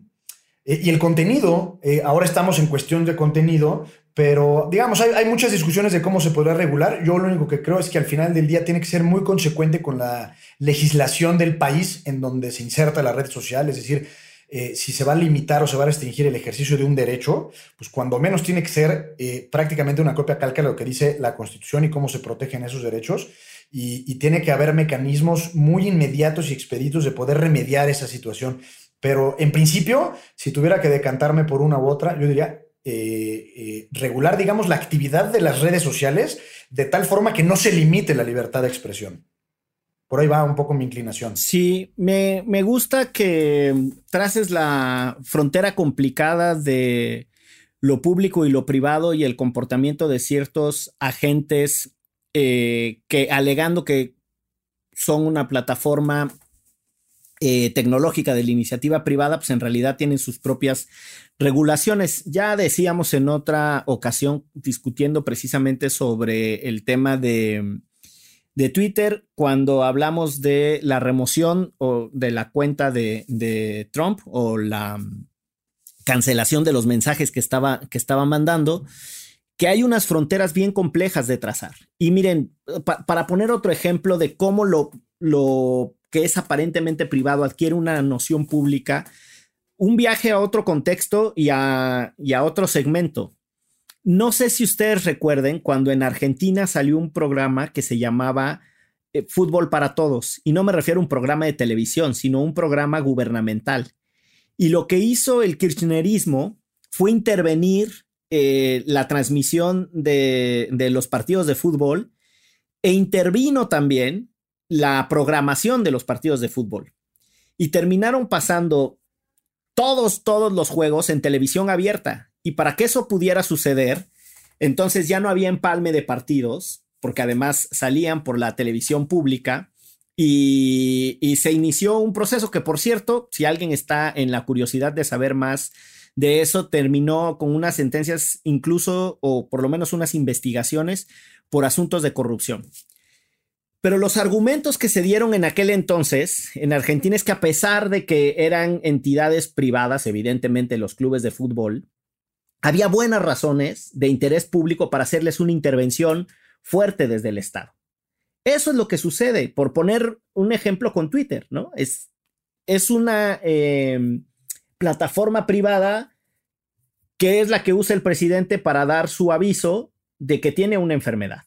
eh, y el contenido, ahora estamos en cuestión de contenido, pero, digamos, hay, muchas discusiones de cómo se podrá regular. Yo lo único que creo es que al final del día tiene que ser muy consecuente con la legislación del país en donde se inserta la red social. Es decir, eh, si se va a limitar o se va a restringir el ejercicio de un derecho, pues cuando menos tiene que ser eh, prácticamente una copia calca de lo que dice la Constitución y cómo se protegen esos derechos. Y tiene que haber mecanismos muy inmediatos y expeditos de poder remediar esa situación. Pero en principio, si tuviera que decantarme por una u otra, yo diría eh, eh, regular, digamos, la actividad de las redes sociales de tal forma que no se limite la libertad de expresión. Por ahí va un poco mi inclinación. Sí, me, gusta que traces la frontera complicada de lo público y lo privado y el comportamiento de ciertos agentes eh, que alegando que son una plataforma eh, tecnológica de la iniciativa privada, pues en realidad tienen sus propias regulaciones. Ya decíamos en otra ocasión discutiendo precisamente sobre el tema de, de Twitter, cuando hablamos de la remoción o de la cuenta de, de Trump o la cancelación de los mensajes que estaba, que estaba mandando, que hay unas fronteras bien complejas de trazar. Y miren, para poner otro ejemplo de cómo lo, lo que es aparentemente privado adquiere una noción pública, un viaje a otro contexto y a, otro segmento. No sé si ustedes recuerden cuando en Argentina salió un programa que se llamaba eh, Fútbol para Todos, y no me refiero a un programa de televisión, sino un programa gubernamental. Y lo que hizo el kirchnerismo fue intervenir eh, la transmisión de, de los partidos de fútbol e intervino también la programación de los partidos de fútbol. Y terminaron pasando todos, todos los juegos en televisión abierta. Y para que eso pudiera suceder, Entonces ya no había empalme de partidos, porque además salían por la televisión pública y, y, se inició un proceso que, por cierto, si alguien está en la curiosidad de saber más de eso, terminó con unas sentencias incluso, o por lo menos unas investigaciones por asuntos de corrupción. Pero los argumentos que se dieron en aquel entonces en Argentina es que a pesar de que eran entidades privadas, evidentemente los clubes de fútbol, había buenas razones de interés público para hacerles una intervención fuerte desde el Estado. Eso es lo que sucede, por poner un ejemplo con Twitter, ¿no? Es, es una em, plataforma privada que es la que usa el presidente para dar su aviso de que tiene una enfermedad.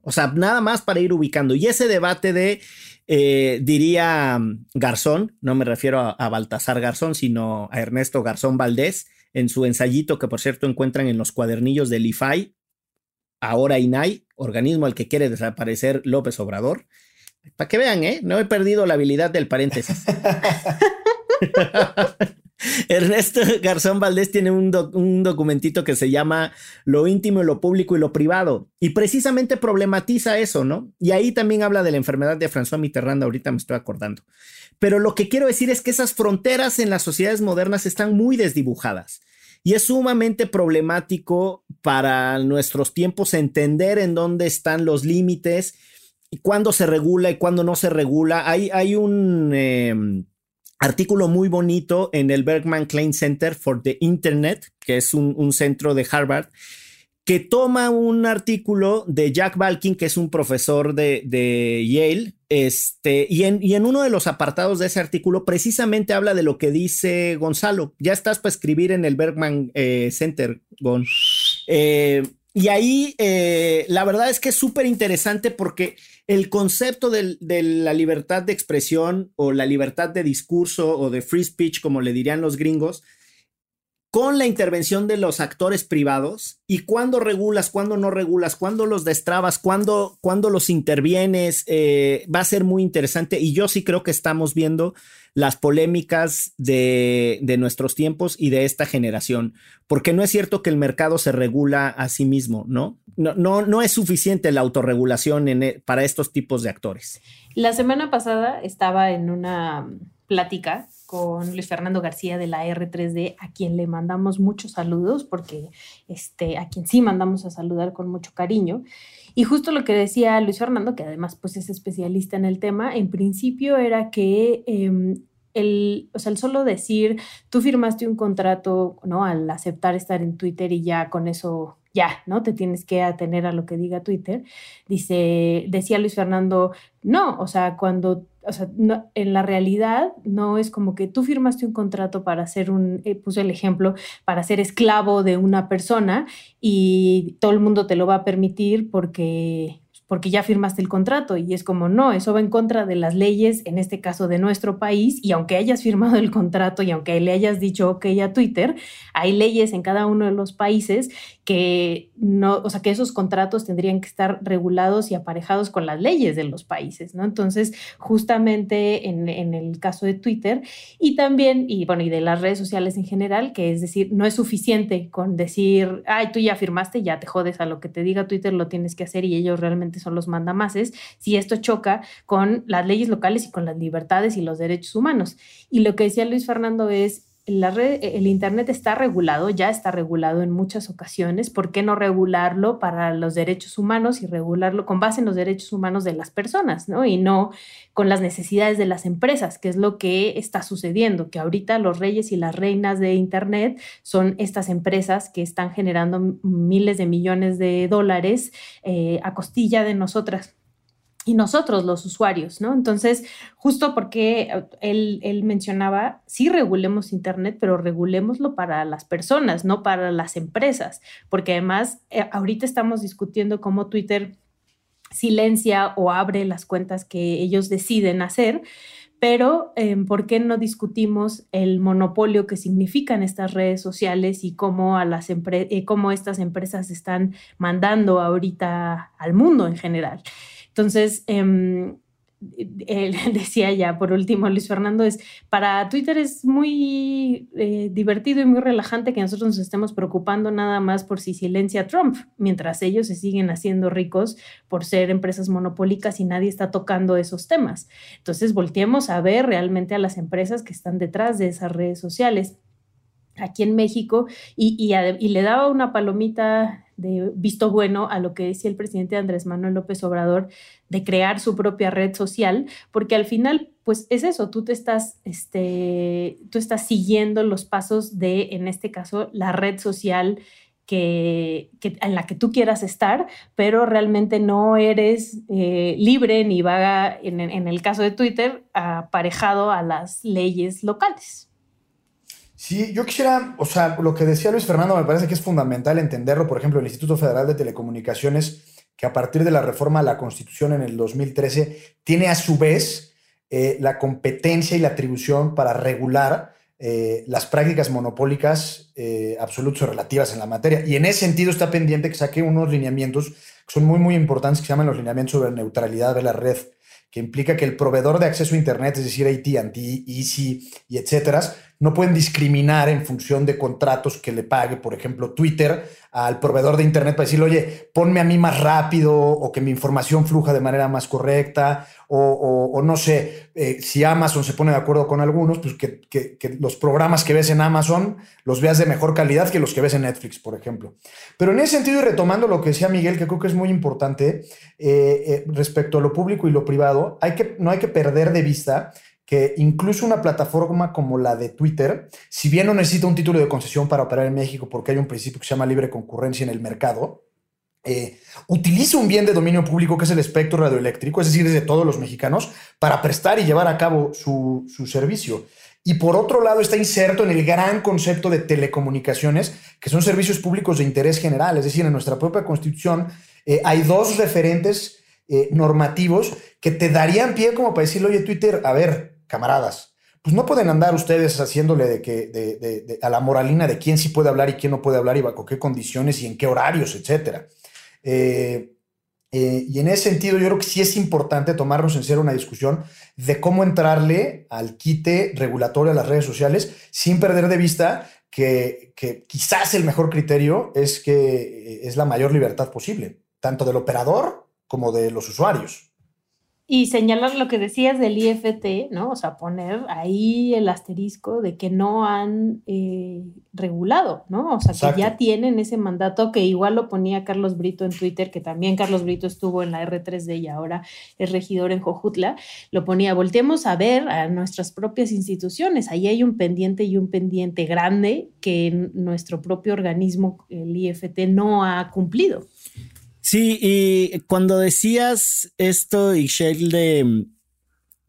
O sea, nada más para ir ubicando. Y ese debate de, eh, diría Garzón, no me refiero a, Baltasar Garzón, sino a Ernesto Garzón Valdés, en su ensayito que por cierto encuentran en los cuadernillos del IFAI, ahora INAI, organismo al que quiere desaparecer López Obrador. Para que vean, ¿eh? No he perdido la habilidad del paréntesis. Ernesto Garzón Valdés tiene un, documentito que se llama Lo íntimo y lo público y lo privado. Y precisamente problematiza eso, ¿no? Y ahí también habla de la enfermedad de François Mitterrand, ahorita me estoy acordando. Pero lo que quiero decir es que esas fronteras en las sociedades modernas están muy desdibujadas. Y es sumamente problemático para nuestros tiempos entender en dónde están los límites y cuándo se regula y cuándo no se regula. Hay, hay un... Em, artículo muy bonito en el Bergman Klein Center for the Internet, que es un, centro de Harvard, que toma un artículo de Jack Balkin, que es un profesor de, Yale, este, y en, y en, uno de los apartados de ese artículo precisamente habla de lo que dice Gonzalo. Ya estás para escribir en el Bergman eh, Center, Gon. Eh, y ahí eh, la verdad es que es súper interesante porque el concepto de, la libertad de expresión o la libertad de discurso o de free speech, como le dirían los gringos, con la intervención de los actores privados y cuándo regulas, cuándo no regulas, cuándo los destrabas, cuándo, los intervienes, eh, va a ser muy interesante y yo sí creo que estamos viendo las polémicas de, nuestros tiempos y de esta generación, porque no es cierto que el mercado se regula a sí mismo, ¿no? No, no, no es suficiente la autorregulación e, para estos tipos de actores. La semana pasada estaba en una plática con Luis Fernando García de la R3D, a quien le mandamos muchos saludos, porque este, a quien sí mandamos a saludar con mucho cariño. Y justo lo que decía Luis Fernando, que además pues es especialista en el tema, en principio era que em, el, o sea, el solo decir, tú firmaste un contrato, ¿no? Al aceptar estar en Twitter y ya con eso ya, ¿no? Te tienes que atener a lo que diga Twitter. Dice, decía Luis Fernando, no, o sea, cuando, o sea, en la realidad no es como que tú firmaste un contrato para ser un, eh, puse el ejemplo, para ser esclavo de una persona y todo el mundo te lo va a permitir porque porque ya firmaste el contrato y es como, no, eso va en contra de las leyes, en este caso de nuestro país, y aunque hayas firmado el contrato y aunque le hayas dicho ok a Twitter, hay leyes en cada uno de los países que no, o sea, que esos contratos tendrían que estar regulados y aparejados con las leyes de los países, ¿no? Entonces, justamente en, en el caso de Twitter y también, y bueno, y de las redes sociales en general, que es decir, no es suficiente con decir, ay, tú ya firmaste, ya te jodes a lo que te diga Twitter, lo tienes que hacer y ellos realmente son los mandamases, si esto choca con las leyes locales y con las libertades y los derechos humanos. Y lo que decía Luis Fernando es, la red, el Internet está regulado, ya está regulado en muchas ocasiones. ¿Por qué no regularlo para los derechos humanos y regularlo con base en los derechos humanos de las personas, ¿no? Y no con las necesidades de las empresas, que es lo que está sucediendo, que ahorita los reyes y las reinas de Internet son estas empresas que están generando miles de millones de dólares eh, a costilla de nosotras y nosotros los usuarios, ¿no? Entonces, justo porque eh, él, él, mencionaba, sí regulemos Internet, pero regulémoslo para las personas, no para las empresas, porque además eh, ahorita estamos discutiendo cómo Twitter silencia o abre las cuentas que ellos deciden hacer, pero em, ¿por qué no discutimos el monopolio que significan estas redes sociales y cómo, a las eh, cómo estas empresas están mandando ahorita al mundo en general? Entonces, em, decía ya por último Luis Fernando, es para Twitter es muy eh, divertido y muy relajante que nosotros nos estemos preocupando nada más por si silencia Trump, mientras ellos se siguen haciendo ricos por ser empresas monopólicas y nadie está tocando esos temas. Entonces volteemos a ver realmente a las empresas que están detrás de esas redes sociales aquí en México y, le daba una palomita de visto bueno a lo que decía el presidente Andrés Manuel López Obrador de crear su propia red social, porque al final, pues es eso, tú te estás, este, tú estás siguiendo los pasos de, en este caso, la red social que, en la que tú quieras estar, pero realmente no eres eh, libre ni vaga, en el caso de Twitter, aparejado a las leyes locales. Sí, yo quisiera, o sea, lo que decía Luis Fernando me parece que es fundamental entenderlo, por ejemplo, el Instituto Federal de Telecomunicaciones, que a partir de la reforma a la Constitución en el 2013, tiene a su vez eh, la competencia y la atribución para regular eh, las prácticas monopólicas eh, absolutas o relativas en la materia. Y en ese sentido está pendiente que saque unos lineamientos que son muy, muy importantes, que se llaman los lineamientos sobre neutralidad de la red, que implica que el proveedor de acceso a Internet, es decir, AT&T, Easy y etcétera, no pueden discriminar en función de contratos que le pague, por ejemplo, Twitter al proveedor de Internet para decirle, oye, ponme a mí más rápido o que mi información fluja de manera más correcta o, no sé, eh, si Amazon se pone de acuerdo con algunos, pues que, los programas que ves en Amazon los veas de mejor calidad que los que ves en Netflix, por ejemplo. Pero en ese sentido, y retomando lo que decía Miguel, que creo que es muy importante eh, eh, respecto a lo público y lo privado, hay que, no hay que perder de vista que incluso una plataforma como la de Twitter, si bien no necesita un título de concesión para operar en México porque hay un principio que se llama libre concurrencia en el mercado, eh, utiliza un bien de dominio público que es el espectro radioeléctrico, es decir, de todos los mexicanos, para prestar y llevar a cabo su, servicio. Y por otro lado está inserto en el gran concepto de telecomunicaciones, que son servicios públicos de interés general. Es decir, en nuestra propia constitución eh, hay dos referentes eh, normativos que te darían pie como para decirle, oye, Twitter, a ver, camaradas, pues no pueden andar ustedes haciéndole de que, de, a la moralina de quién sí puede hablar y quién no puede hablar y bajo qué condiciones y en qué horarios, etcétera. Eh, eh, y en ese sentido, yo creo que sí es importante tomarnos en serio una discusión de cómo entrarle al quite regulatorio a las redes sociales sin perder de vista que, que quizás el mejor criterio es que eh, es la mayor libertad posible, tanto del operador como de los usuarios. Y señalar lo que decías del IFT, ¿no? O sea, poner ahí el asterisco de que no han eh, regulado, ¿no? O sea, que ya tienen ese mandato que igual lo ponía Carlos Brito en Twitter, que también Carlos Brito estuvo en la R3D y ahora es regidor en Jojutla, lo ponía, volteemos a ver a nuestras propias instituciones, ahí hay un pendiente y un pendiente grande que nuestro propio organismo, el IFT, no ha cumplido. Sí, y cuando decías esto, Ixchel, de mm,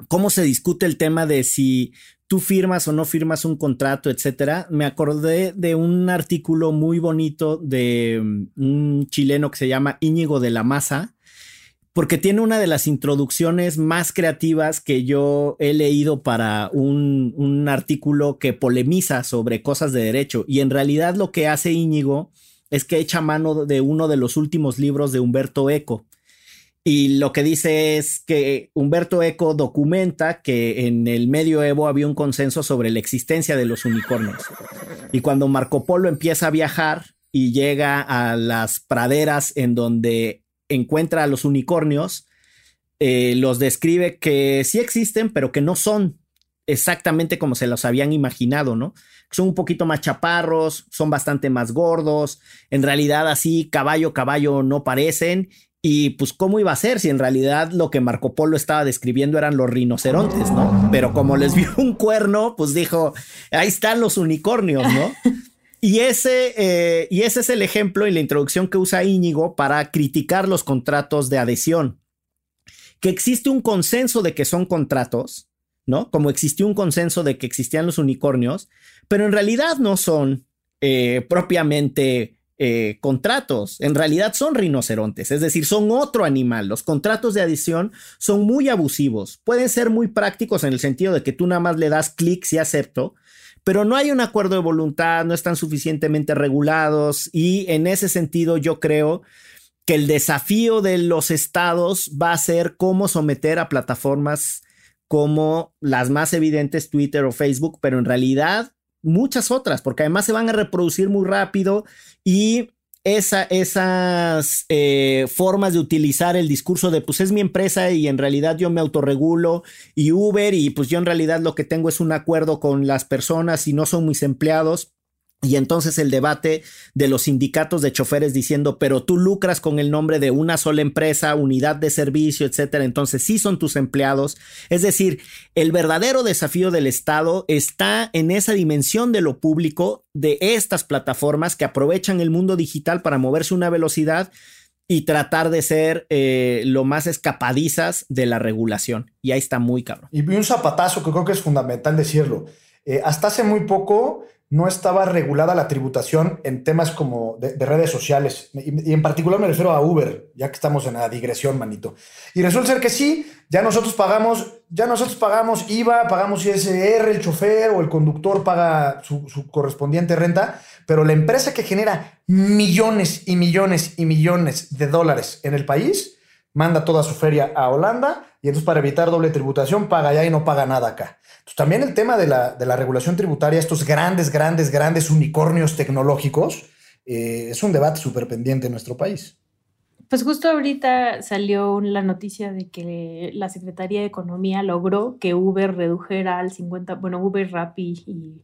cómo se discute el tema de si tú firmas o no firmas un contrato, etcétera, me acordé de un artículo muy bonito de mm, un chileno que se llama Íñigo de la Maza, porque tiene una de las introducciones más creativas que yo he leído para un, un artículo que polemiza sobre cosas de derecho. Y en realidad lo que hace Íñigo es que echa mano de uno de los últimos libros de Humberto Eco. Y lo que dice es que Humberto Eco documenta que en el medioevo había un consenso sobre la existencia de los unicornios. Y cuando Marco Polo empieza a viajar y llega a las praderas en donde encuentra a los unicornios, eh, los describe que sí existen, pero que no son exactamente como se los habían imaginado, ¿no? son un poquito más chaparros, son bastante más gordos, en realidad así caballo, caballo no parecen. Y pues, ¿cómo iba a ser si en realidad lo que Marco Polo estaba describiendo eran los rinocerontes, ¿no? Pero como les vio un cuerno, pues dijo, ahí están los unicornios, ¿no? Y ese, eh, y ese es el ejemplo y la introducción que usa Íñigo para criticar los contratos de adhesión. Que existe un consenso de que son contratos, ¿no? Como existió un consenso de que existían los unicornios, pero en realidad no son eh, propiamente eh, contratos, en realidad son rinocerontes, es decir, son otro animal. Los contratos de adición son muy abusivos, pueden ser muy prácticos en el sentido de que tú nada más le das clic si acepto, pero no hay un acuerdo de voluntad, no están suficientemente regulados y en ese sentido yo creo que el desafío de los estados va a ser cómo someter a plataformas como las más evidentes, Twitter o Facebook, pero en realidad muchas otras, porque además se van a reproducir muy rápido y esas eh, formas de utilizar el discurso de pues es mi empresa y en realidad yo me autorregulo y Uber y pues yo en realidad lo que tengo es un acuerdo con las personas y no son mis empleados y entonces el debate de los sindicatos de choferes diciendo, pero tú lucras con el nombre de una sola empresa, unidad de servicio, etcétera. Entonces sí son tus empleados. Es decir, el verdadero desafío del Estado está en esa dimensión de lo público de estas plataformas que aprovechan el mundo digital para moverse a una velocidad y tratar de ser eh, lo más escapadizas de la regulación. Y ahí está muy cabrón. Y un zapatazo que creo que es fundamental decirlo. Eh, hasta hace muy poco no estaba regulada la tributación en temas como de, redes sociales. Y, en particular me refiero a Uber, ya que estamos en la digresión, manito. Y resulta ser que sí, ya nosotros pagamos, ya nosotros pagamos IVA, pagamos ISR, el chofer o el conductor paga su, su correspondiente renta, pero la empresa que genera millones y millones y millones de dólares en el país manda toda su feria a Holanda y entonces para evitar doble tributación paga allá y no paga nada acá. Entonces, también el tema de la, de la regulación tributaria, estos grandes, grandes, grandes unicornios tecnológicos, eh, es un debate súper pendiente en nuestro país. Pues justo ahorita salió la noticia de que la Secretaría de Economía logró que Uber redujera al 50, bueno, Uber, Rappi y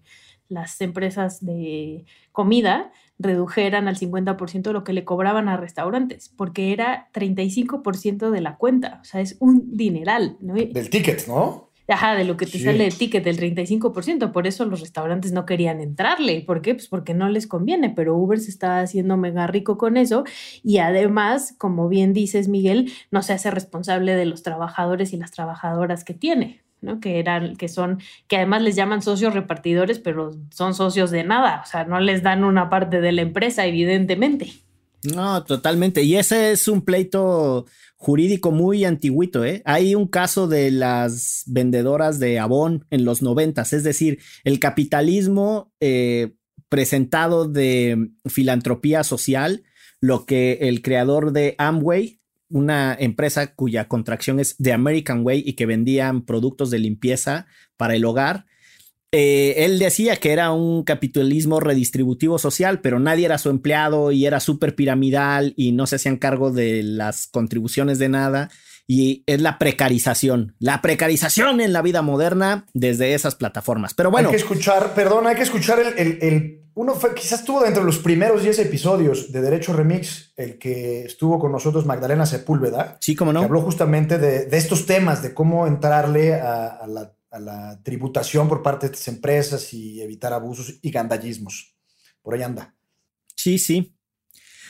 las empresas de comida redujeran al 50% lo que le cobraban a restaurantes, porque era 35% de la cuenta, o sea, es un dineral. ¿no? Del ticket, ¿no? Ajá, de lo que te sale el ticket del 35%, por eso los restaurantes no querían entrarle. ¿Por qué? Pues porque no les conviene, pero Uber se está haciendo mega rico con eso y además, como bien dices, Miguel, no se hace responsable de los trabajadores y las trabajadoras que tiene. ¿no? Que eran, que son, que además les llaman socios repartidores, pero son socios de nada, o sea, no les dan una parte de la empresa, evidentemente. No, totalmente. Y ese es un pleito jurídico muy antiguito, ¿eh? Hay un caso de las vendedoras de Avon en los noventas, es decir, el capitalismo eh, presentado de filantropía social, lo que el creador de Amway una empresa cuya contracción es The American Way y que vendían productos de limpieza para el hogar. Eh, él decía que era un capitalismo redistributivo social, pero nadie era su empleado y era súper piramidal y no se hacían cargo de las contribuciones de nada. Y es la precarización, la precarización en la vida moderna desde esas plataformas. Pero bueno. Hay que escuchar, perdón, hay que escuchar el uno fue, quizás estuvo dentro de los primeros 10 episodios de Derecho Remix, el que estuvo con nosotros Magdalena Sepúlveda. Sí, cómo no. Que habló justamente de, estos temas, de cómo entrarle a, la, tributación por parte de estas empresas y evitar abusos y gandallismos. Por ahí anda. Sí, sí.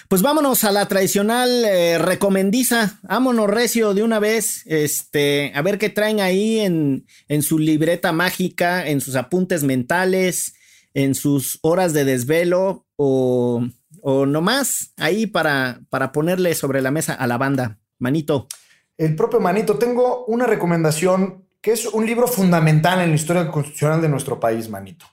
Pues vámonos a la tradicional eh, recomendiza. Vámonos, Recio, de una vez. Este, a ver qué traen ahí en, en su libreta mágica, en sus apuntes mentales en sus horas de desvelo o, o nomás ahí para, para ponerle sobre la mesa a la banda. Manito. El propio Manito, tengo una recomendación que es un libro fundamental en la historia constitucional de nuestro país, Manito.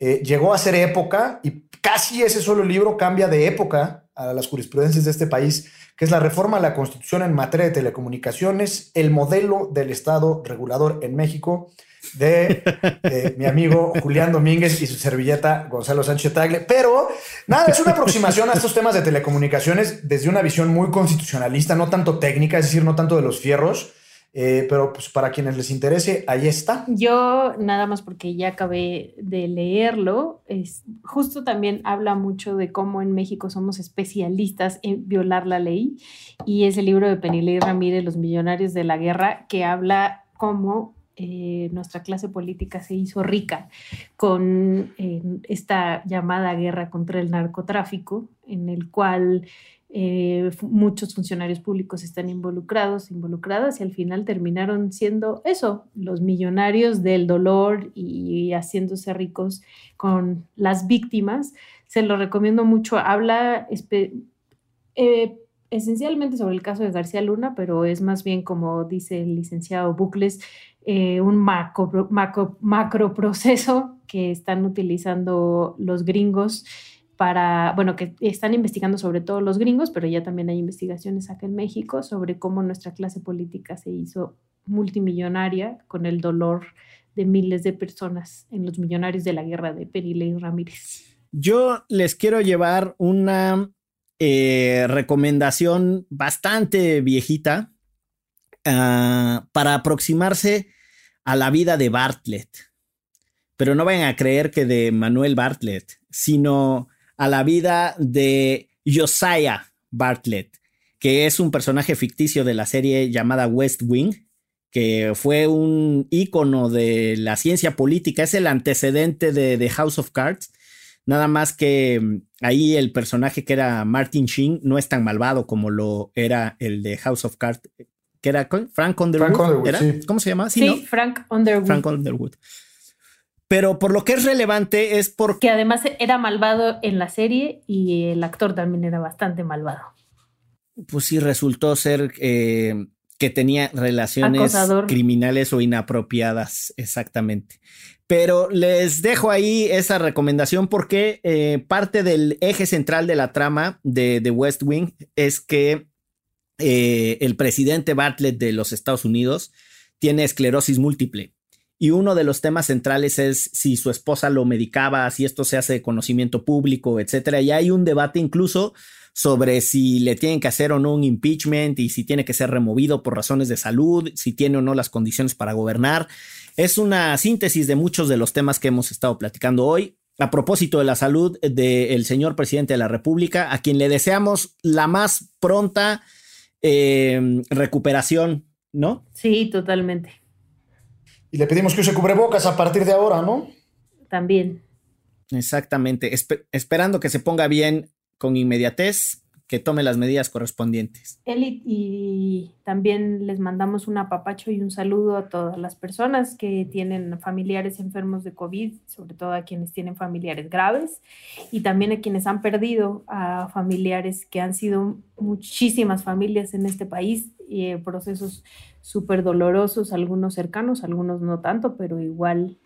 Eh, llegó a ser época y casi ese solo libro cambia de época a las jurisprudencias de este país, que es la reforma a la Constitución en materia de telecomunicaciones, el modelo del Estado regulador en México de eh, mi amigo Julián Domínguez y su servilleta Gonzalo Sánchez Tagle. Pero nada, es una aproximación a estos temas de telecomunicaciones desde una visión muy constitucionalista, no tanto técnica, es decir, no tanto de los fierros. Eh, pero pues para quienes les interese, ahí está. Yo nada más porque ya acabé de leerlo, es, justo también habla mucho de cómo en México somos especialistas en violar la ley y es el libro de Penilei Ramírez, Los Millonarios de la Guerra, que habla cómo eh, nuestra clase política se hizo rica con eh, esta llamada guerra contra el narcotráfico, en el cual eh, muchos funcionarios públicos están involucrados, involucradas, y al final terminaron siendo eso, los millonarios del dolor y haciéndose ricos con las víctimas. Se lo recomiendo mucho. Habla esencialmente sobre el caso de García Luna, pero es más bien como dice el licenciado Bucles, eh, un macro, macro, macro, proceso que están utilizando los gringos para, bueno, que están investigando sobre todo los gringos, pero ya también hay investigaciones acá en México sobre cómo nuestra clase política se hizo multimillonaria con el dolor de miles de personas en los millonarios de la guerra de Perilei Ramírez. Yo les quiero llevar una eh, recomendación bastante viejita uh, para aproximarse a la vida de Bartlett. Pero no vayan a creer que de Manuel Bartlett, sino a la vida de Josiah Bartlett, que es un personaje ficticio de la serie llamada West Wing, que fue un ícono de la ciencia política, es el antecedente de The House of Cards. Nada más que mm, ahí el personaje que era Martin Sheen no es tan malvado como lo era el de House of Cards, que era Frank Underwood. ¿Cómo se llama? Sí, Frank Underwood. Frank Underwood. Pero por lo que es relevante es porque... Que además era malvado en la serie y el actor también era bastante malvado. Pues sí, resultó ser eh, que tenía relaciones criminales o inapropiadas, exactamente. Pero les dejo ahí esa recomendación porque eh, parte del eje central de la trama de, West Wing es que eh, el presidente Bartlett de los Estados Unidos tiene esclerosis múltiple. Y uno de los temas centrales es si su esposa lo medicaba, si esto se hace de conocimiento público, etcétera. Y hay un debate incluso sobre si le tienen que hacer o no un impeachment y si tiene que ser removido por razones de salud, si tiene o no las condiciones para gobernar. Es una síntesis de muchos de los temas que hemos estado platicando hoy. A propósito de la salud del señor presidente de la República, a quien le deseamos la más pronta eh, recuperación, ¿no? Sí, totalmente. Y le pedimos que use cubrebocas a partir de ahora, ¿no? También. Exactamente, esperando que se ponga bien con inmediatez que tome las medidas correspondientes. Eli, y también les mandamos un apapacho y un saludo a todas las personas que tienen familiares enfermos de COVID, sobre todo a quienes tienen familiares graves y también a quienes han perdido a familiares que han sido muchísimas familias en este país y eh, procesos súper dolorosos, algunos cercanos, algunos no tanto, pero igual,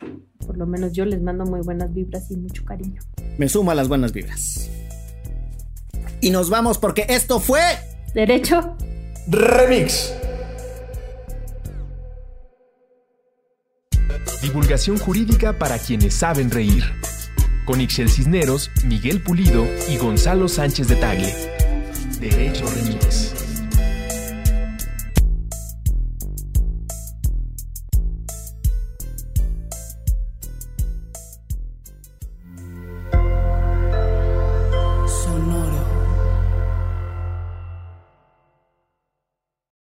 por lo menos yo les mando muy buenas vibras y mucho cariño. Me sumo a las buenas vibras. Y nos vamos porque esto fue... Derecho. Remix. Divulgación jurídica para quienes saben reír. Con Ixel Cisneros, Miguel Pulido y Gonzalo Sánchez de Tagle. Derecho Remix.